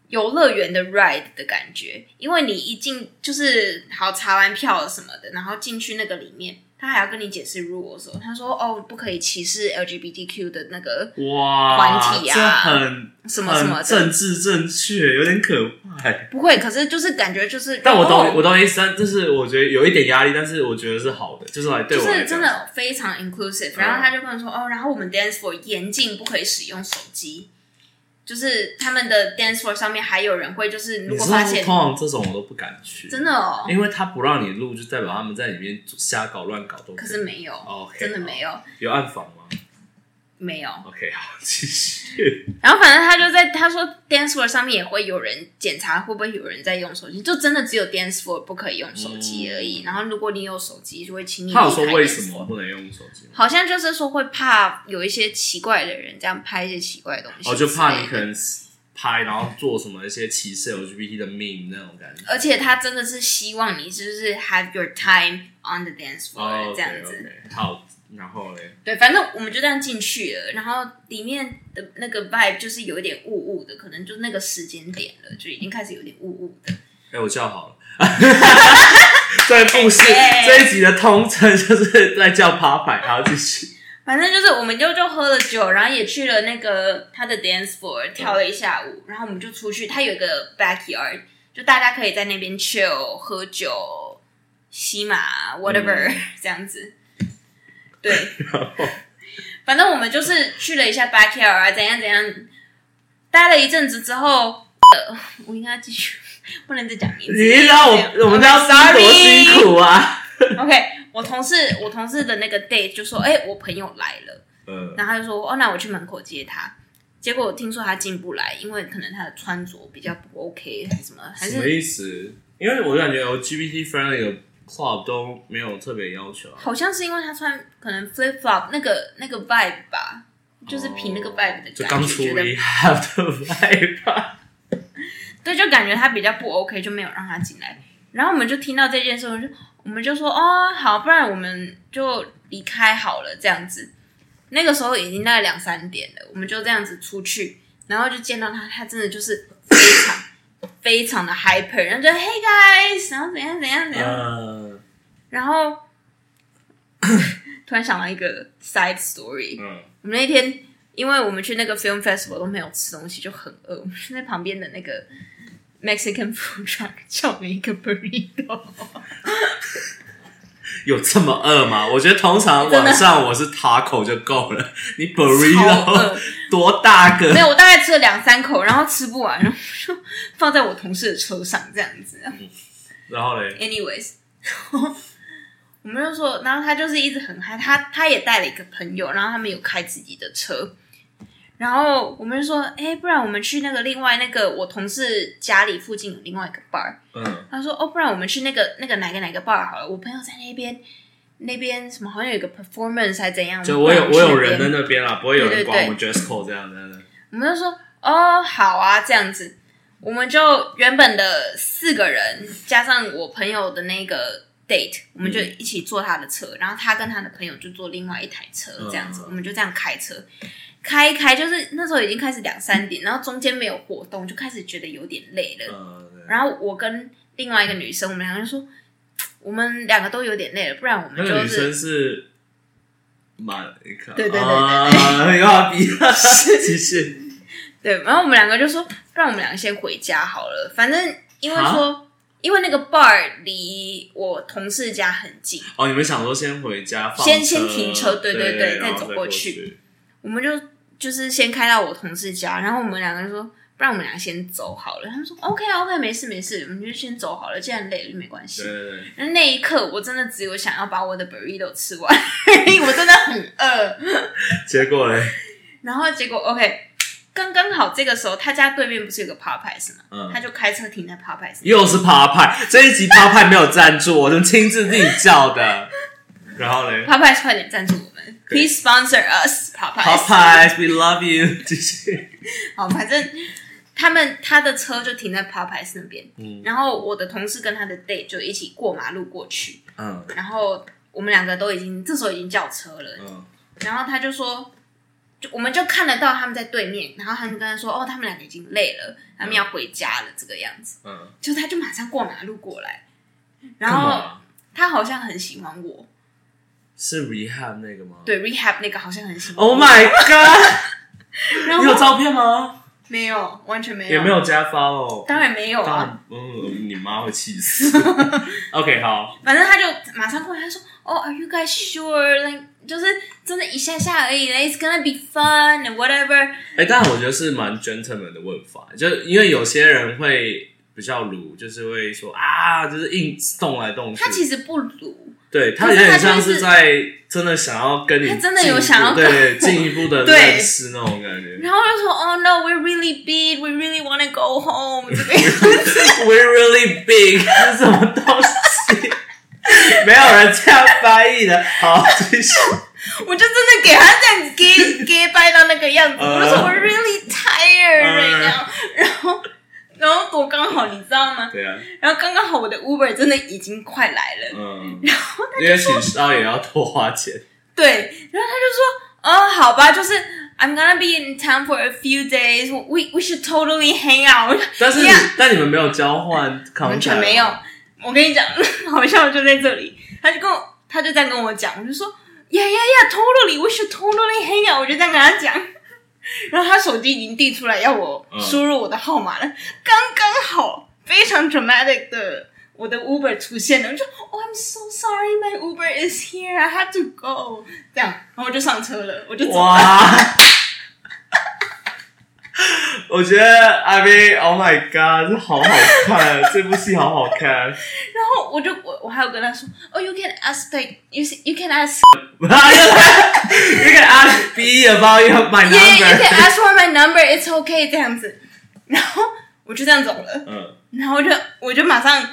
游乐园的 ride 的感觉，因为你一进就是好查完票了什么的，然后进去那个里面，他还要跟你解释 rule 的时候，他说哦，不可以歧视 LGBTQ 的那个
哇，
团体啊
这很
什么什么的
政治正确，有点可怕。
不会，可是就是感觉就是，
但我懂，
哦
我懂意思，但就是我觉得有一点压力，但是我觉得是好的，就是来对
就
我来讲
是真的非常 inclusive。然后他就跟我说哦，然后我们 dance floor 严禁不可以使用手机，就是他们的 dance floor 上面还有人会就是如果发现
通常这种我都不敢去，
真的哦，
因为他不让你录，就代表他们在里面瞎搞乱搞都
可是没有真的没有，
有暗访吗
没有。
？OK，好，继续。
然后反正他就在他说 dance floor 上面也会有人检查会不会有人在用手机，就真的只有 dance floor 不可以用手机而已。然后如果你有手机，就会请你
他有说为什么不能用手机？
好像就是说会怕有一些奇怪的人这样拍一些奇怪的东西
哦，就怕你可能拍，然后做什么一些歧视 LGBT 的 meme 那种感觉。
而且他真的是希望你就是 have your time on the dance floor、
哦，
这样子。
好，然后嘞，
对，反正我们就这样进去了，然后里面的那个 vibe 就是有一点雾雾的，可能就那个时间点了，就已经开始有点雾雾的。
哎，我叫好了。这故事
哎
这一集的通称就是在叫趴牌，然后，继续。
反正就是我们就就喝了酒，然后也去了那个他的 dance floor 跳了一下午，然后我们就出去，他有一个 backyard，就大家可以在那边 chill 喝酒、骑马 whatever、这样子。对，反正我们就是去了一下 backyard 啊，怎样怎样，待了一阵子之后，呃，我应该继续，不能再讲名字。
你知道我我们家
sorry
多辛苦啊。
OK，我同事我同事的那个 date 就说，哎、我朋友来了。
嗯，
然后他就说：“哦，那我去门口接他。”结果我听说他进不来，因为可能他的穿着比较不 OK，还是什么，还是
什么意思？因为我感觉 LGBT friendly 的 club 都没有特别要求啊。
好像是因为他穿可能 flip flop 那个那个 vibe 吧，就是凭那个 vibe 的
就
感觉，
刚出的 vibe 吧。
对，就感觉他比较不 OK，就没有让他进来。然后我们就听到这件事，我们就我们就说：“哦，好，不然我们就离开好了，这样子。”那个时候已经大概两三点了，我们就这样子出去，然后就见到他，他真的就是非常非常的 hyper，然后就 Hey guys，然后怎样怎样怎样，
嗯。
然后突然想到一个 side story，
嗯，
我们那天因为我们去那个 film festival 都没有吃东西，就很饿，我们是在旁边的那个 Mexican food truck 叫了一个 burrito，
有这么饿吗？我觉得通常晚上我是 taco 就够了，你 burrito 多大个
没？有，我大概吃了两三口，然后吃不完，然后就放在我同事的车上这样子。
然后嘞
，Anyways，我们就说，然后他就是一直很嗨，他他也带了一个朋友，然后他们有开自己的车，然后我们就说，哎、不然我们去那个另外那个我同事家里附近有另外一个 bar，
嗯，
他说，哦，不然我们去那个那个哪个哪个 bar 好了，我朋友在那边。那边什么好像有一个 performance 还怎样？
就我有我有人在那边啦，不会有人管我 dress code 这样的。
我们就说哦，好啊，这样子，我们就原本的四个人加上我朋友的那个 date，我们就一起坐他的车，然后他跟他的朋友就坐另外一台车，这样子，
嗯
我们就这样开车。开一开，就是那时候已经开始两三点，然后中间没有活动，就开始觉得有点累了。
嗯，对
然后我跟另外一个女生，我们两个人说，我们两个都有点累了，不然我们就是对对对对
啊，又要比继续。
对，然后我们两个就说，不然我们两个先回家好了。反正因为说，因为那个 bar 离我同事家很近，
哦，你们想说先回家放，
先先停车对对
对
对
然后
再走过
去。
我们就就是先开到我同事家，然后我们两个人说，不然我们俩先走好了。他们说 OK OK，没事没事，我们就先走好了，既然累了就没关系
对。对对，
那那一刻，我真的只有想要把我的 burrito 吃完，我真的很饿。
结果嘞，
然后结果 OK，刚刚好这个时候，他家对面不是有个 p 牌是吗？
嗯
他就开车停在 p 牌上。
又是趴派，这一集趴派没有赞助，我们亲自自己叫的。然后嘞
？P 牌快点赞助我们，Please sponsor us p 牌。
，Popeyes，we love you，继续。
好，反正他们他的车就停在 p 牌那边，
嗯。
然后我的同事跟他的 date 就一起过马路过去，
嗯。
然后我们两个都已经这时候已经叫车了，
嗯，
然后他就说，就我们就看得到他们在对面，然后他们跟他说，哦，他们两个已经累了，他们要回家了，这个样子。
嗯，
就他就马上过马路过来，然后他好像很喜欢我，
是 rehab 那个吗？
对 rehab 那个好像很新。
，Oh my god！
然
你有照片吗？
没有，完全没有，
也没有加 follow。
当然没有啊。
当然，嗯，你妈会气死。OK，好，
反正他就马上过来，他说：“哦、a r e you guys sure? Like，就是真的一下下而已，It's gonna be fun and whatever。
哎、但我觉得是蛮 gentleman 的问法，就因为有些人会比较鲁，就是会说啊，就是硬动来动去。
他其实不鲁，
对他有点像
是是
在真的想要跟你
他真的有想要
对进一步的
对
认识那种感觉。
然后就说：“Oh no, we're really big. We really want to go home。
”We're really big，这是什么东西？没有人这样翻译的。好，继续。
我就真的给他这样 gay gay 掰到那个样子，
呃
我就说我 really tired
呃
right now，然后然后多刚好，你知道吗？
对啊，
然后刚刚好我的 Uber 真的已经快来了，
嗯，
然后他
因为请烧也要多花钱。
对，然后他就说，哦，好吧，就是 I'm gonna be in town for a few days. We we should totally hang out.
但是但你们没有交换
完全没有。我跟你讲，好笑就在这里，他就跟我，他就这样跟我讲，我就说，Yeah yeah yeah, totally, we should totally hang out。我就这样跟他讲，然后他手机已经递出来要我
嗯
输入我的号码了，刚刚好，非常 dramatic 的。我的 Uber 出现了，我就 Oh I'm so sorry, my Uber is here, I have to go。这样，然后我就上车了，我就走了。
哇！我觉得 I mean Oh my God，这好好看，这部戏好好看。
然后我就我我还有跟他说，哦、y o u can ask like you you can ask
you can ask B about your my
Yeah, you can
number。
ask for my number. It's okay，这样子。然后我就这样走了，
嗯，
然后我就我就马上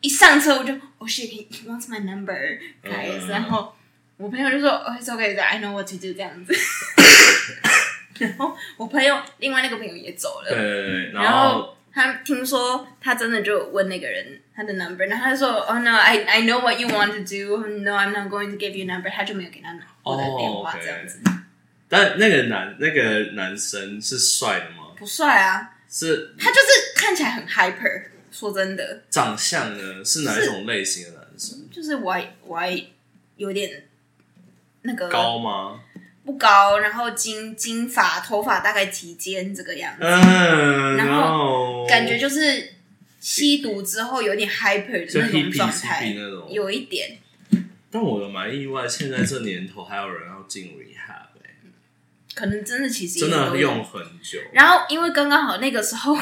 一上车我就哦 shit he he wants my number guys，、
嗯
然后我朋友就说哦 it's okay I know what to do 这样子。 然后我朋友另外那个朋友也走了，
对对对，
然
然后
后他听说他真的就问那个人他的 number，然后他就说哦 no I I know what you want to do，no I'm not going to give you number，他就没有给他拿我的电话这样子。
但那个男那个男生是帅的吗？
不帅啊，
是
他就是看起来很 hyper。说真的，
长相呢是哪一种类型的男生？
就是我还我还有点那个
高吗？
不高，然后金金发，头发大概及肩这个样子，
嗯，
然
后
感觉就是吸毒之后有点 hyper 的那种状态。有一点。
但我有蛮意外，现在这年头还有人要进 rehab，、欸、
可能真的其实
真的用很久。
然后因为刚刚好那个时候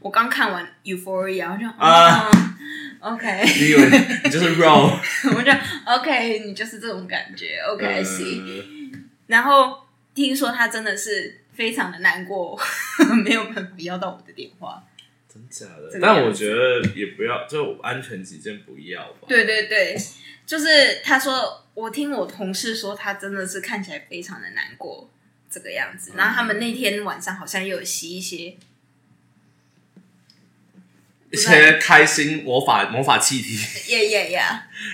我刚看完 Euphoria，我就
啊
嗯 OK，
你以为你就是 roll？
我就 OK，你就是这种感觉 OK，I see。
呃
然后听说他真的是非常的难过，没有办法要到我的电话。
真假的
这？个
但
样子
我觉得也不要，就安全起见不要吧。
对对对，就是他说，我听我同事说，他真的是看起来非常的难过这个样子。然后他们那天晚上好像又有吸一些，
一些开心魔法魔法气体，
耶耶耶，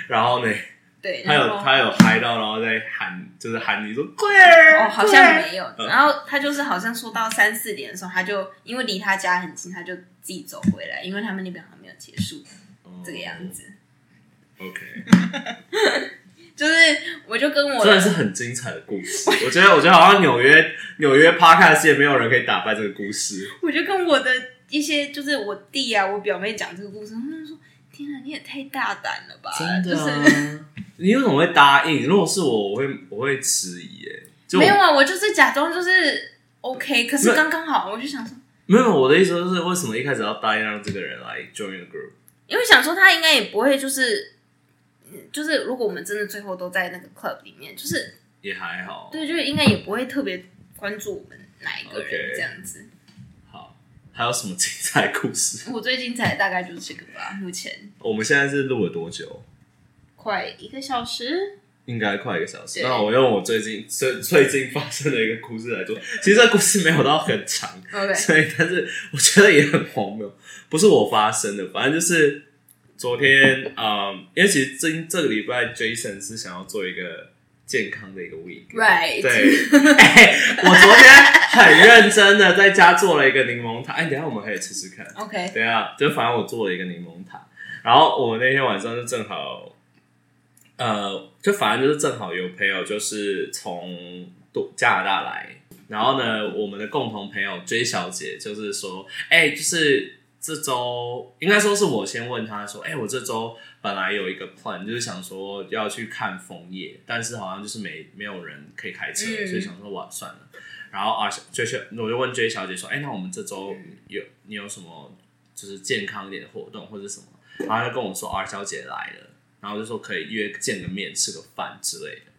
然后呢，
对，
他有他有嗨到，然后再喊，就是喊你说 queer，
哦，好像没有。
嗯
然后他就是好像说到三四点的时候，他就因为离他家很近，他就自己走回来，因为他们那边好像没有结束这个样子。
哦 OK，
就是我就跟我
真的是很精彩的故事。我觉得，我觉得好像纽约纽约 podcast 也没有人可以打败这个故事。
我就跟我的一些就是我弟啊、我表妹讲这个故事，他们就说：“天啊，你也太大胆了吧！”就是
啊，你为什么会答应？如果是我，我会我会迟疑哎。就
没有啊，我就是假装就是 OK，可是刚刚好，我就想说，
没有我的意思就是，为什么一开始要答应让这个人来 join the group？
因为想说他应该也不会就是。嗯就是如果我们真的最后都在那个 club 里面，就是
也还好。
对，就是应该也不会特别关注我们哪一个人这样子。
好，还有什么精彩故事？
我最精彩的大概就是这个吧，目前
我们现在是录了多久？
快一个小时。
应该快一个小时。那我用我最近最最近发生的一个故事来做。其实这故事没有到很长
，OK，
所以但是我觉得也很荒谬，不是我发生的，反正就是昨天，嗯，因为其实今这个礼拜 Jason 是想要做一个健康的一个 week。
Right
对，哎我昨天很认真的在家做了一个柠檬塔，哎，等一下我们可以吃吃看。
OK，
对啊，就反正我做了一个柠檬塔，然后我那天晚上就正好呃，就反正就是正好有朋友就是从多加拿大来，然后呢，我们的共同朋友 J 小姐就是说，哎、就是这周应该说是我先问她说，哎、我这周本来有一个 plan，就是想说要去看枫叶，但是好像就是没没有人可以开车，
嗯
所以想说哇算了。然后啊，J 小我就问 J 小姐说，哎、那我们这周有你有什么就是健康一点的活动或者什么？然后她就跟我说 R 小姐来了。然后就说可以约见个面吃个饭之类的。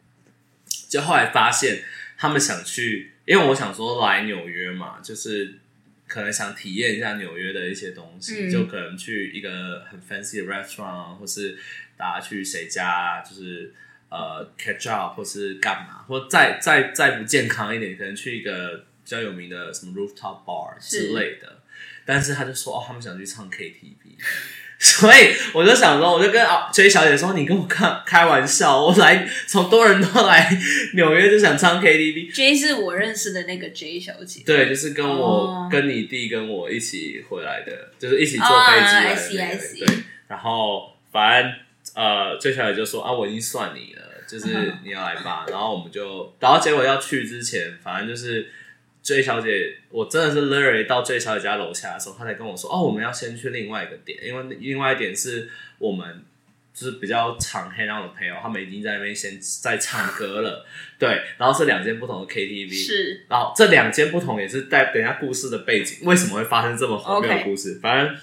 就后来发现他们想去，因为我想说来纽约嘛，就是可能想体验一下纽约的一些东西，
嗯
就可能去一个很 fancy 的 restaurant，啊或是大家去谁家，就是呃 catch up，或是干嘛，或再再再不健康一点，可能去一个比较有名的什么 rooftop bar 之类的。但是他就说哦，他们想去唱 KTV。所以我就想说，我就跟啊 J 小姐说：“你跟我开开玩笑，我来从多人都来纽约就想唱 KTV。
J 是我认识的那个 J 小姐”，
对，就是跟我、
哦
跟你弟跟我一起回来的，就是一起坐
哦
飞机来
I
的、
see, I see
对，然后反正呃，J 小姐就说：“啊，我已经算你了，就是你要来吧。”然后我们就，然后结果要去之前，反正就是。J 小姐，我真的是 literally 到 J 小姐家楼下的时候，她才跟我说：“哦，我们要先去另外一个点，因为另外一点是我们就是比较常 hang out 的朋友，他们已经在那边先在唱歌了，对，然后是两间不同的 KTV，
是。
然后这两间不同也是带等一下故事的背景，为什么会发生这么荒谬的故事？反正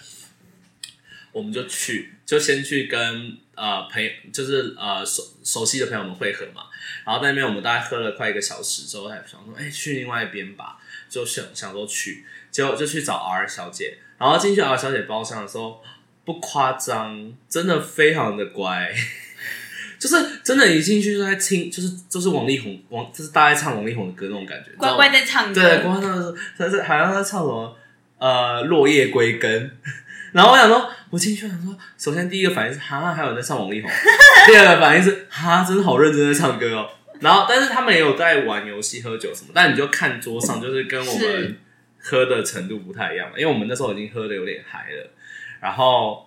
我们就去，就先去跟呃朋友，就是呃熟熟悉的朋友们会合嘛。然后在那边我们大概喝了快一个小时之后，才想说，哎、去另外一边吧，就想想说去，结果就去找 R 小姐。然后进去 R 小姐包厢的时候，不夸张，真的非常的乖。就是真的，一进去就在听，就是就是王力宏，王就是大概唱王力宏的歌那种感觉，
乖乖在唱歌，
对，光唱的是他是好像在唱什么呃落叶归根，然后我想说，我进去想说，首先第一个反应是哈，还有人在唱王力宏，第二个反应是哈，真的好认真在唱歌哦。然后，但是他们也有在玩游戏、喝酒什么，但你就看桌上，就是跟我
是
们喝的程度不太一样嘛，因为我们那时候已经喝的有点嗨了，然后。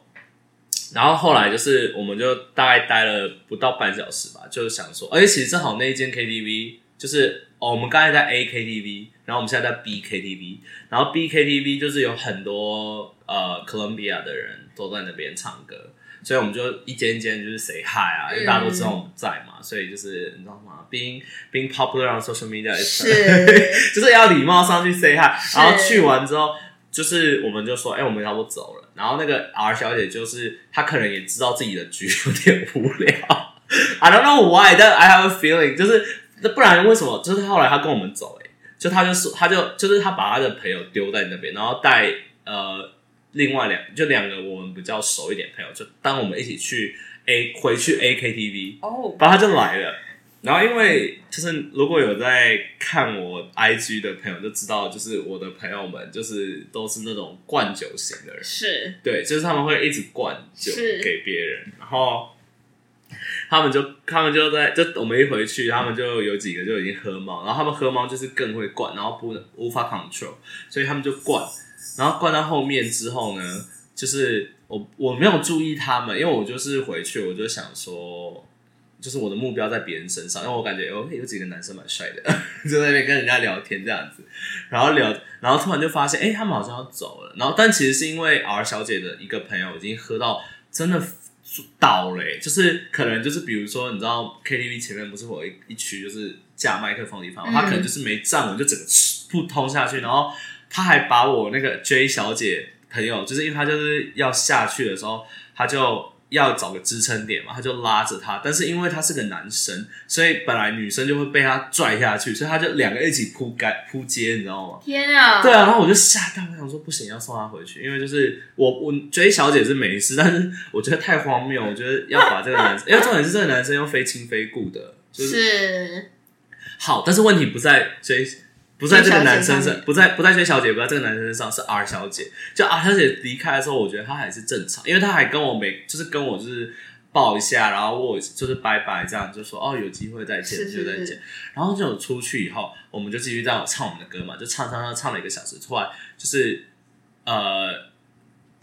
然后后来就是，我们就大概待了不到半小时吧，就是想说，而且其实正好那一间 KTV 就是哦，我们刚才在 A KTV，然后我们现在在 B KTV，然后 B KTV 就是有很多呃 Columbia 的人都在那边唱歌，所以我们就一间一间就是 say hi 啊，因为大家都知道我们在嘛，所以就是你知道吗？being being popular on social media is
是
就是要礼貌上去 say hi，然后去完之后，就是我们就说，哎、我们差不多走了。然后那个 R 小姐就是她可能也知道自己的局有点无聊，I don't know why，但 I have a feeling，就是那不然为什么？就是后来她跟我们走、哎，就她就说，她就就是她把她的朋友丢在那边，然后带呃另外两就两个我们比较熟一点朋友，就当我们一起去 A 回去 A K T V，
哦，
然后他就来了。然后因为就是如果有在看我 IG 的朋友就知道，就是我的朋友们就是都是那种灌酒型的人，
是。
对，就是他们会一直灌酒
是。
给别人，然后他们就他们就在就我们一回去，他们就有几个就已经喝猫，然后他们喝猫就是更会灌，然后不无法 control，所以他们就灌，然后灌到后面之后呢，就是我我没有注意他们，因为我就是回去我就想说。就是我的目标在别人身上，因为我感觉有有几个男生蛮帅的，就在那边跟人家聊天这样子，然后聊，然后突然就发现，哎、他们好像要走了。然后，但其实是因为 R 小姐的一个朋友已经喝到真的倒了、欸，就是可能就是比如说，你知道 KTV 前面不是会有一一区就是架麦克风的地方，
嗯
他可能就是没站稳，就整个扑通下去，然后他还把我那个 J 小姐朋友，就是因为他就是要下去的时候，他就。要找个支撑点嘛，他就拉着他，但是因为他是个男生，所以本来女生就会被他拽下去，所以他就两个一起扑街扑街，你知道吗？
天啊，
对啊，然后我就吓到，我想说不行，要送她回去，因为就是我我 J 小姐是没事，但是我觉得太荒谬，我觉得要把这个男生，因为重点是这个男生又非亲非故的，就是
是
好，但是问题不在 J，不在这个男生身，不在不在薛小姐，不在这个男生身上，是 R 小姐。就 R 小姐离开的时候，我觉得她还是正常，因为她还跟我每就是跟我就是抱一下，然后握就是拜拜这样，就说哦有机会再见，就再见。然后就出去以后，我们就继续这样唱我们的歌嘛，就唱唱唱唱了一个小时，突然就是呃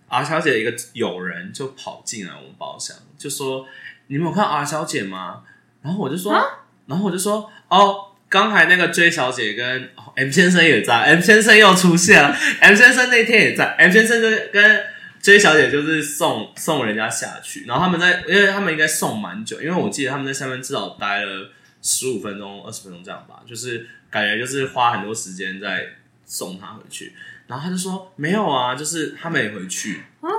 ，R 小姐的一个友人就跑进来我们包厢，就说：“你们有看 R 小姐吗？”然后我就说
啊，
然后我就说：“哦，刚才那个 J 小姐跟、哦 M 先生也在，M 先生又出现了，M 先生那天也在，M 先生就跟 J 小姐就是送送人家下去，然后他们在，因为他们应该送蛮久，因为我记得他们在下面至少待了十五分钟、二十分钟这样吧，就是感觉就是花很多时间在送他回去。然后他就说没有啊，就是他们也回去。
啊？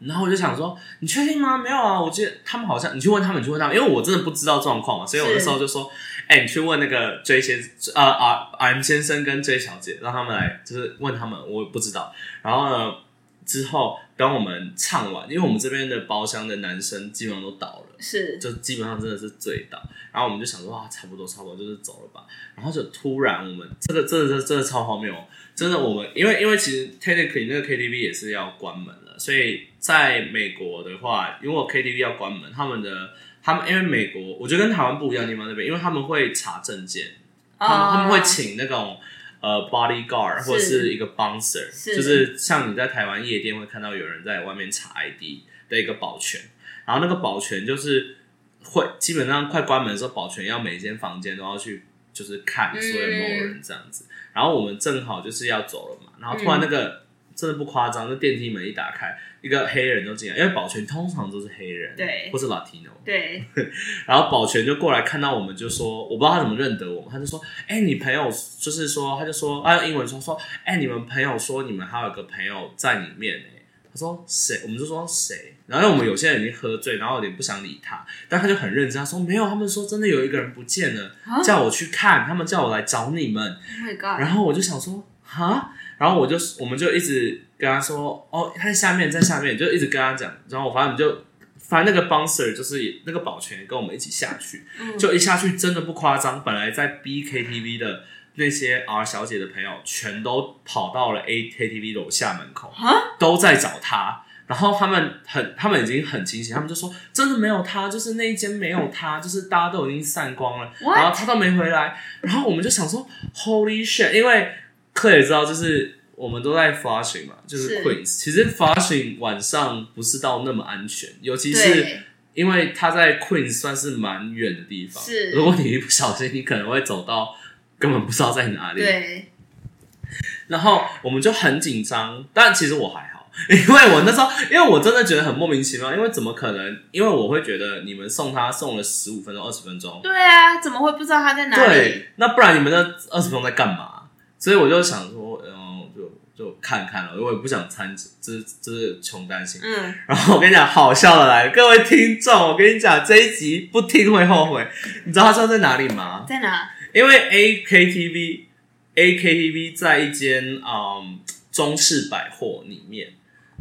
然后我就想说，你确定吗？没有啊，我记得他们好像，你去问他们，你去问他们，因为我真的不知道状况嘛，所以我那时候就说，哎、你去问那个 J 先呃 R M 先生跟 J 小姐，让他们来，就是问他们，我不知道。然后呢，之后等我们唱完，因为我们这边的包厢的男生基本上都倒了。
是
就基本上真的是醉倒，然后我们就想说哇，差不多差不多就是走了吧，然后就突然我们这个真的真的真的超荒谬，真的我们因为因为其实 technically 那个 KTV 也是要关门了，所以在美国的话，如果 KTV 要关门，他们的他们因为美国我觉得跟台湾不一样的地方那边，因为他们会查证件，他们、他们会请那种。呃，bodyguard 或者是一个 bouncer，
是。
就是像你在台湾夜店会看到有人在外面查 ID 的一个保全，然后那个保全就是会基本上快关门的时候，保全要每间房间都要去就是看所有没有人这样子。然后我们正好就是要走了嘛，然后突然那个、真的不夸张，那电梯门一打开，一个黑人就进来，因为保全通常都是黑人，
对
或是 Latino，
对，
然后保全就过来看到我们，就说我不知道他怎么认得我们，他就说：“哎、你朋友就是说，他就说，他用英文说说，哎、你们朋友说你们还有个朋友在里面呢、他说谁？我们就说谁？然后我们有些人已经喝醉，然后有点不想理他，但他就很认真，他说没有，他们说真的有一个人不见了，
啊
叫我去看，他们叫我来找你们。
Oh my god！
然后我就想说，哈，然后我就我们就一直跟他说，哦，他在下面，在下面，就一直跟他讲。然后我反正我们就，反正那个 bouncer 就是那个保全跟我们一起下去，
嗯
就一下去真的不夸张，本来在 B KTV 的那些 R 小姐的朋友，全都跑到了 A KTV 楼下门口，
啊
都在找他。然后他们很，他们已经很清醒，他们就说真的没有他，就是那一间没有他，就是大家都已经散光了
What？
然后他都没回来。然后我们就想说，Holy shit！因为克也知道，就是我们都在 Flushing 嘛，就是
是
Queens。其实 Flushing 晚上不是到那么安全，尤其是，因为它在 Queens 算是蛮远的地方。
是
如果你一不小心，你可能会走到根本不知道在哪里。
对，
然后我们就很紧张，但其实我还好，因为我那时候，因为我真的觉得很莫名其妙，因为怎么可能？因为我会觉得你们送他送了十五分钟、二十分钟，
对啊，怎么会不知道他在哪里？
对，那不然你们那二十分钟在干嘛？所以我就想就就看看了，我也不想参，这这是穷担心。
嗯，
然后我跟你讲，好笑的来了，各位听众，我跟你讲，这一集不听会后悔。你知道他知道在哪里吗？
在哪？
因为 A K T V A K T V 在一间嗯中式百货里面，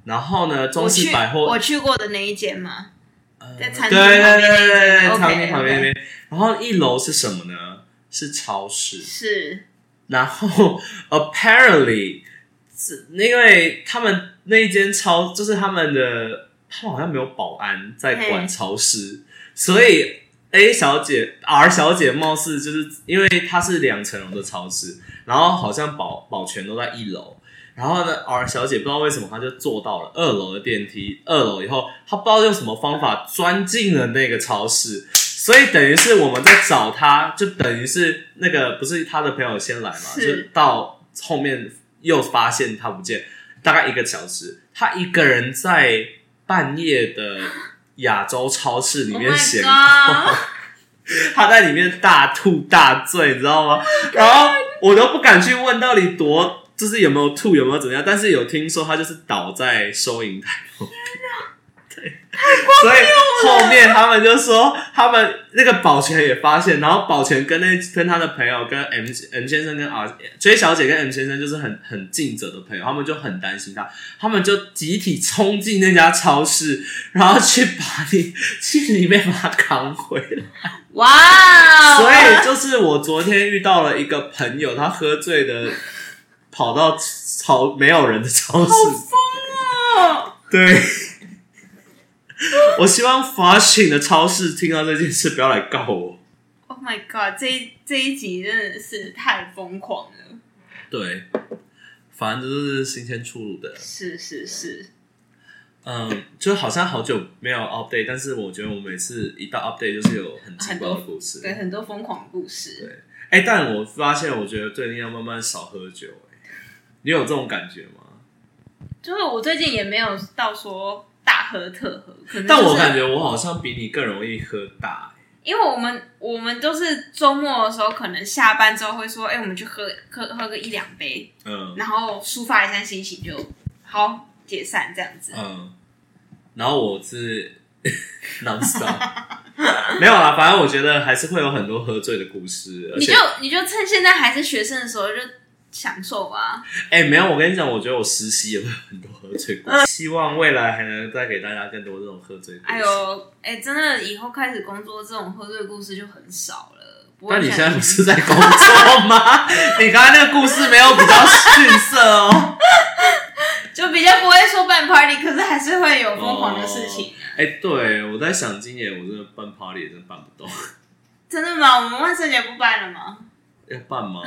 然后呢，中式百货
我去过的那一间吗？
呃
在餐厅
对对
旁边
对对对对
，OK，
餐厅旁边那边。然后一楼是什么呢？是超市。
是
然后 apparently 是因为他们那一间超就是他们的，他们好像没有保安在管超市，所以 A 小姐 R 小姐貌似就是因为它是两层楼的超市，然后好像保保全都在一楼。然后呢，R 小姐不知道为什么，她就坐到了二楼的电梯。二楼以后，她不知道用什么方法钻进了那个超市，所以等于是我们在找她，就等于是那个不是她的朋友先来嘛，就到后面又发现他不见，大概一个小时，他一个人在半夜的亚洲超市里
Oh
面闲
god！
他在里面大吐大醉，你知道吗？然后我都不敢去问到底多，就是有没有吐，有没有怎么样。但是有听说他就是倒在收银台 所以后面他们就说，他们那个保全也发现，然后保全跟那跟他的朋友，跟 M M 先生跟 R J 小姐跟 M 先生就是很很尽责的朋友，他们就很担心他，他们就集体冲进那家超市，然后去把你 去里面把他扛回来。
哇哦！
所以就是我昨天遇到了一个朋友，他喝醉的跑到超没有人的超市，
哦，
对。我希望 Flushing 的超市听到这件事不要来告我。
Oh my god！这一这一集真的是太疯狂了。
对，反正就是新鲜出炉的。
是是是，
嗯，就好像好久没有 update，但是我觉得我每次一到 update 就是有很奇怪的故事。
对，很多疯狂的故事。
对，哎、但我发现，我觉得最近要慢慢少喝酒、哎，你有这种感觉吗？
就是我最近也没有到说大喝特喝，可能、就是、
但我感觉我好像比你更容易喝大、哎
因为我们我们都是周末的时候，可能下班之后会说，哎、我们去喝喝喝个一两杯，
嗯。
然后抒发一下心情就好解散这样子。
嗯，然后我是 non stop，没有啦，反正我觉得还是会有很多喝醉的故事，
你就你就趁现在还是学生的时候就享受吧。
哎、没有，我跟你讲，我觉得我实习也会有很多喝醉故事，希望未来还能再给大家更多这种喝醉故事。
哎呦，哎、真的以后开始工作，这种喝醉故事就很少了。不会
但你现在不是在工作吗？你刚才那个故事没有比较逊色哦。
就比较不会说办 party，可是还是会有疯狂的事情。
哎、对，我在想今年我真的办 party 也真的办不动，
真的吗？我们万圣节不办了吗
要办吗？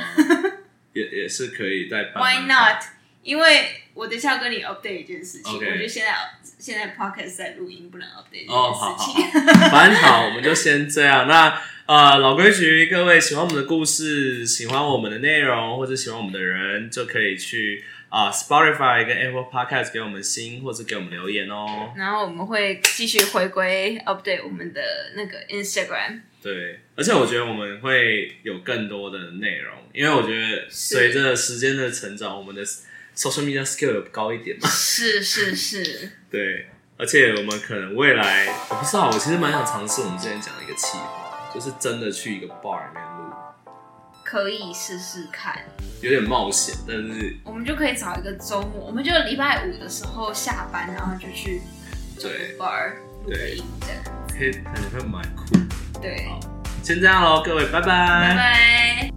也也是可以再办
？Why not？因为我等一下要跟你 update 一件事情
OK
我觉得现在现在 podcast 在录音，不能 update
哦，
这件事情。
好，反正好，我们就先这样。那呃，老规矩，各位喜欢我们的故事，喜欢我们的内容，或者喜欢我们的人，就可以去啊、Spotify 跟 Apple Podcast 给我们星，或者给我们留言哦。
然后我们会继续回归 update 我们的那个 Instagram。
对，而且我觉得我们会有更多的内容，因为我觉得随着时间的成长，我们的 social media skill 有高一点嘛。
是是是，
对，而且我们可能未来，我不知道，我其实蛮想尝试我们之前讲的一个计划，就是真的去一个 bar 里面录，
可以试试看。
有点冒险，但是
我们就可以找一个周末，我们就礼拜五的时候下班，然后就去
对
bar 录音这样。
可以感觉会蛮酷。
对，
先这样喽，各位，拜拜
拜拜。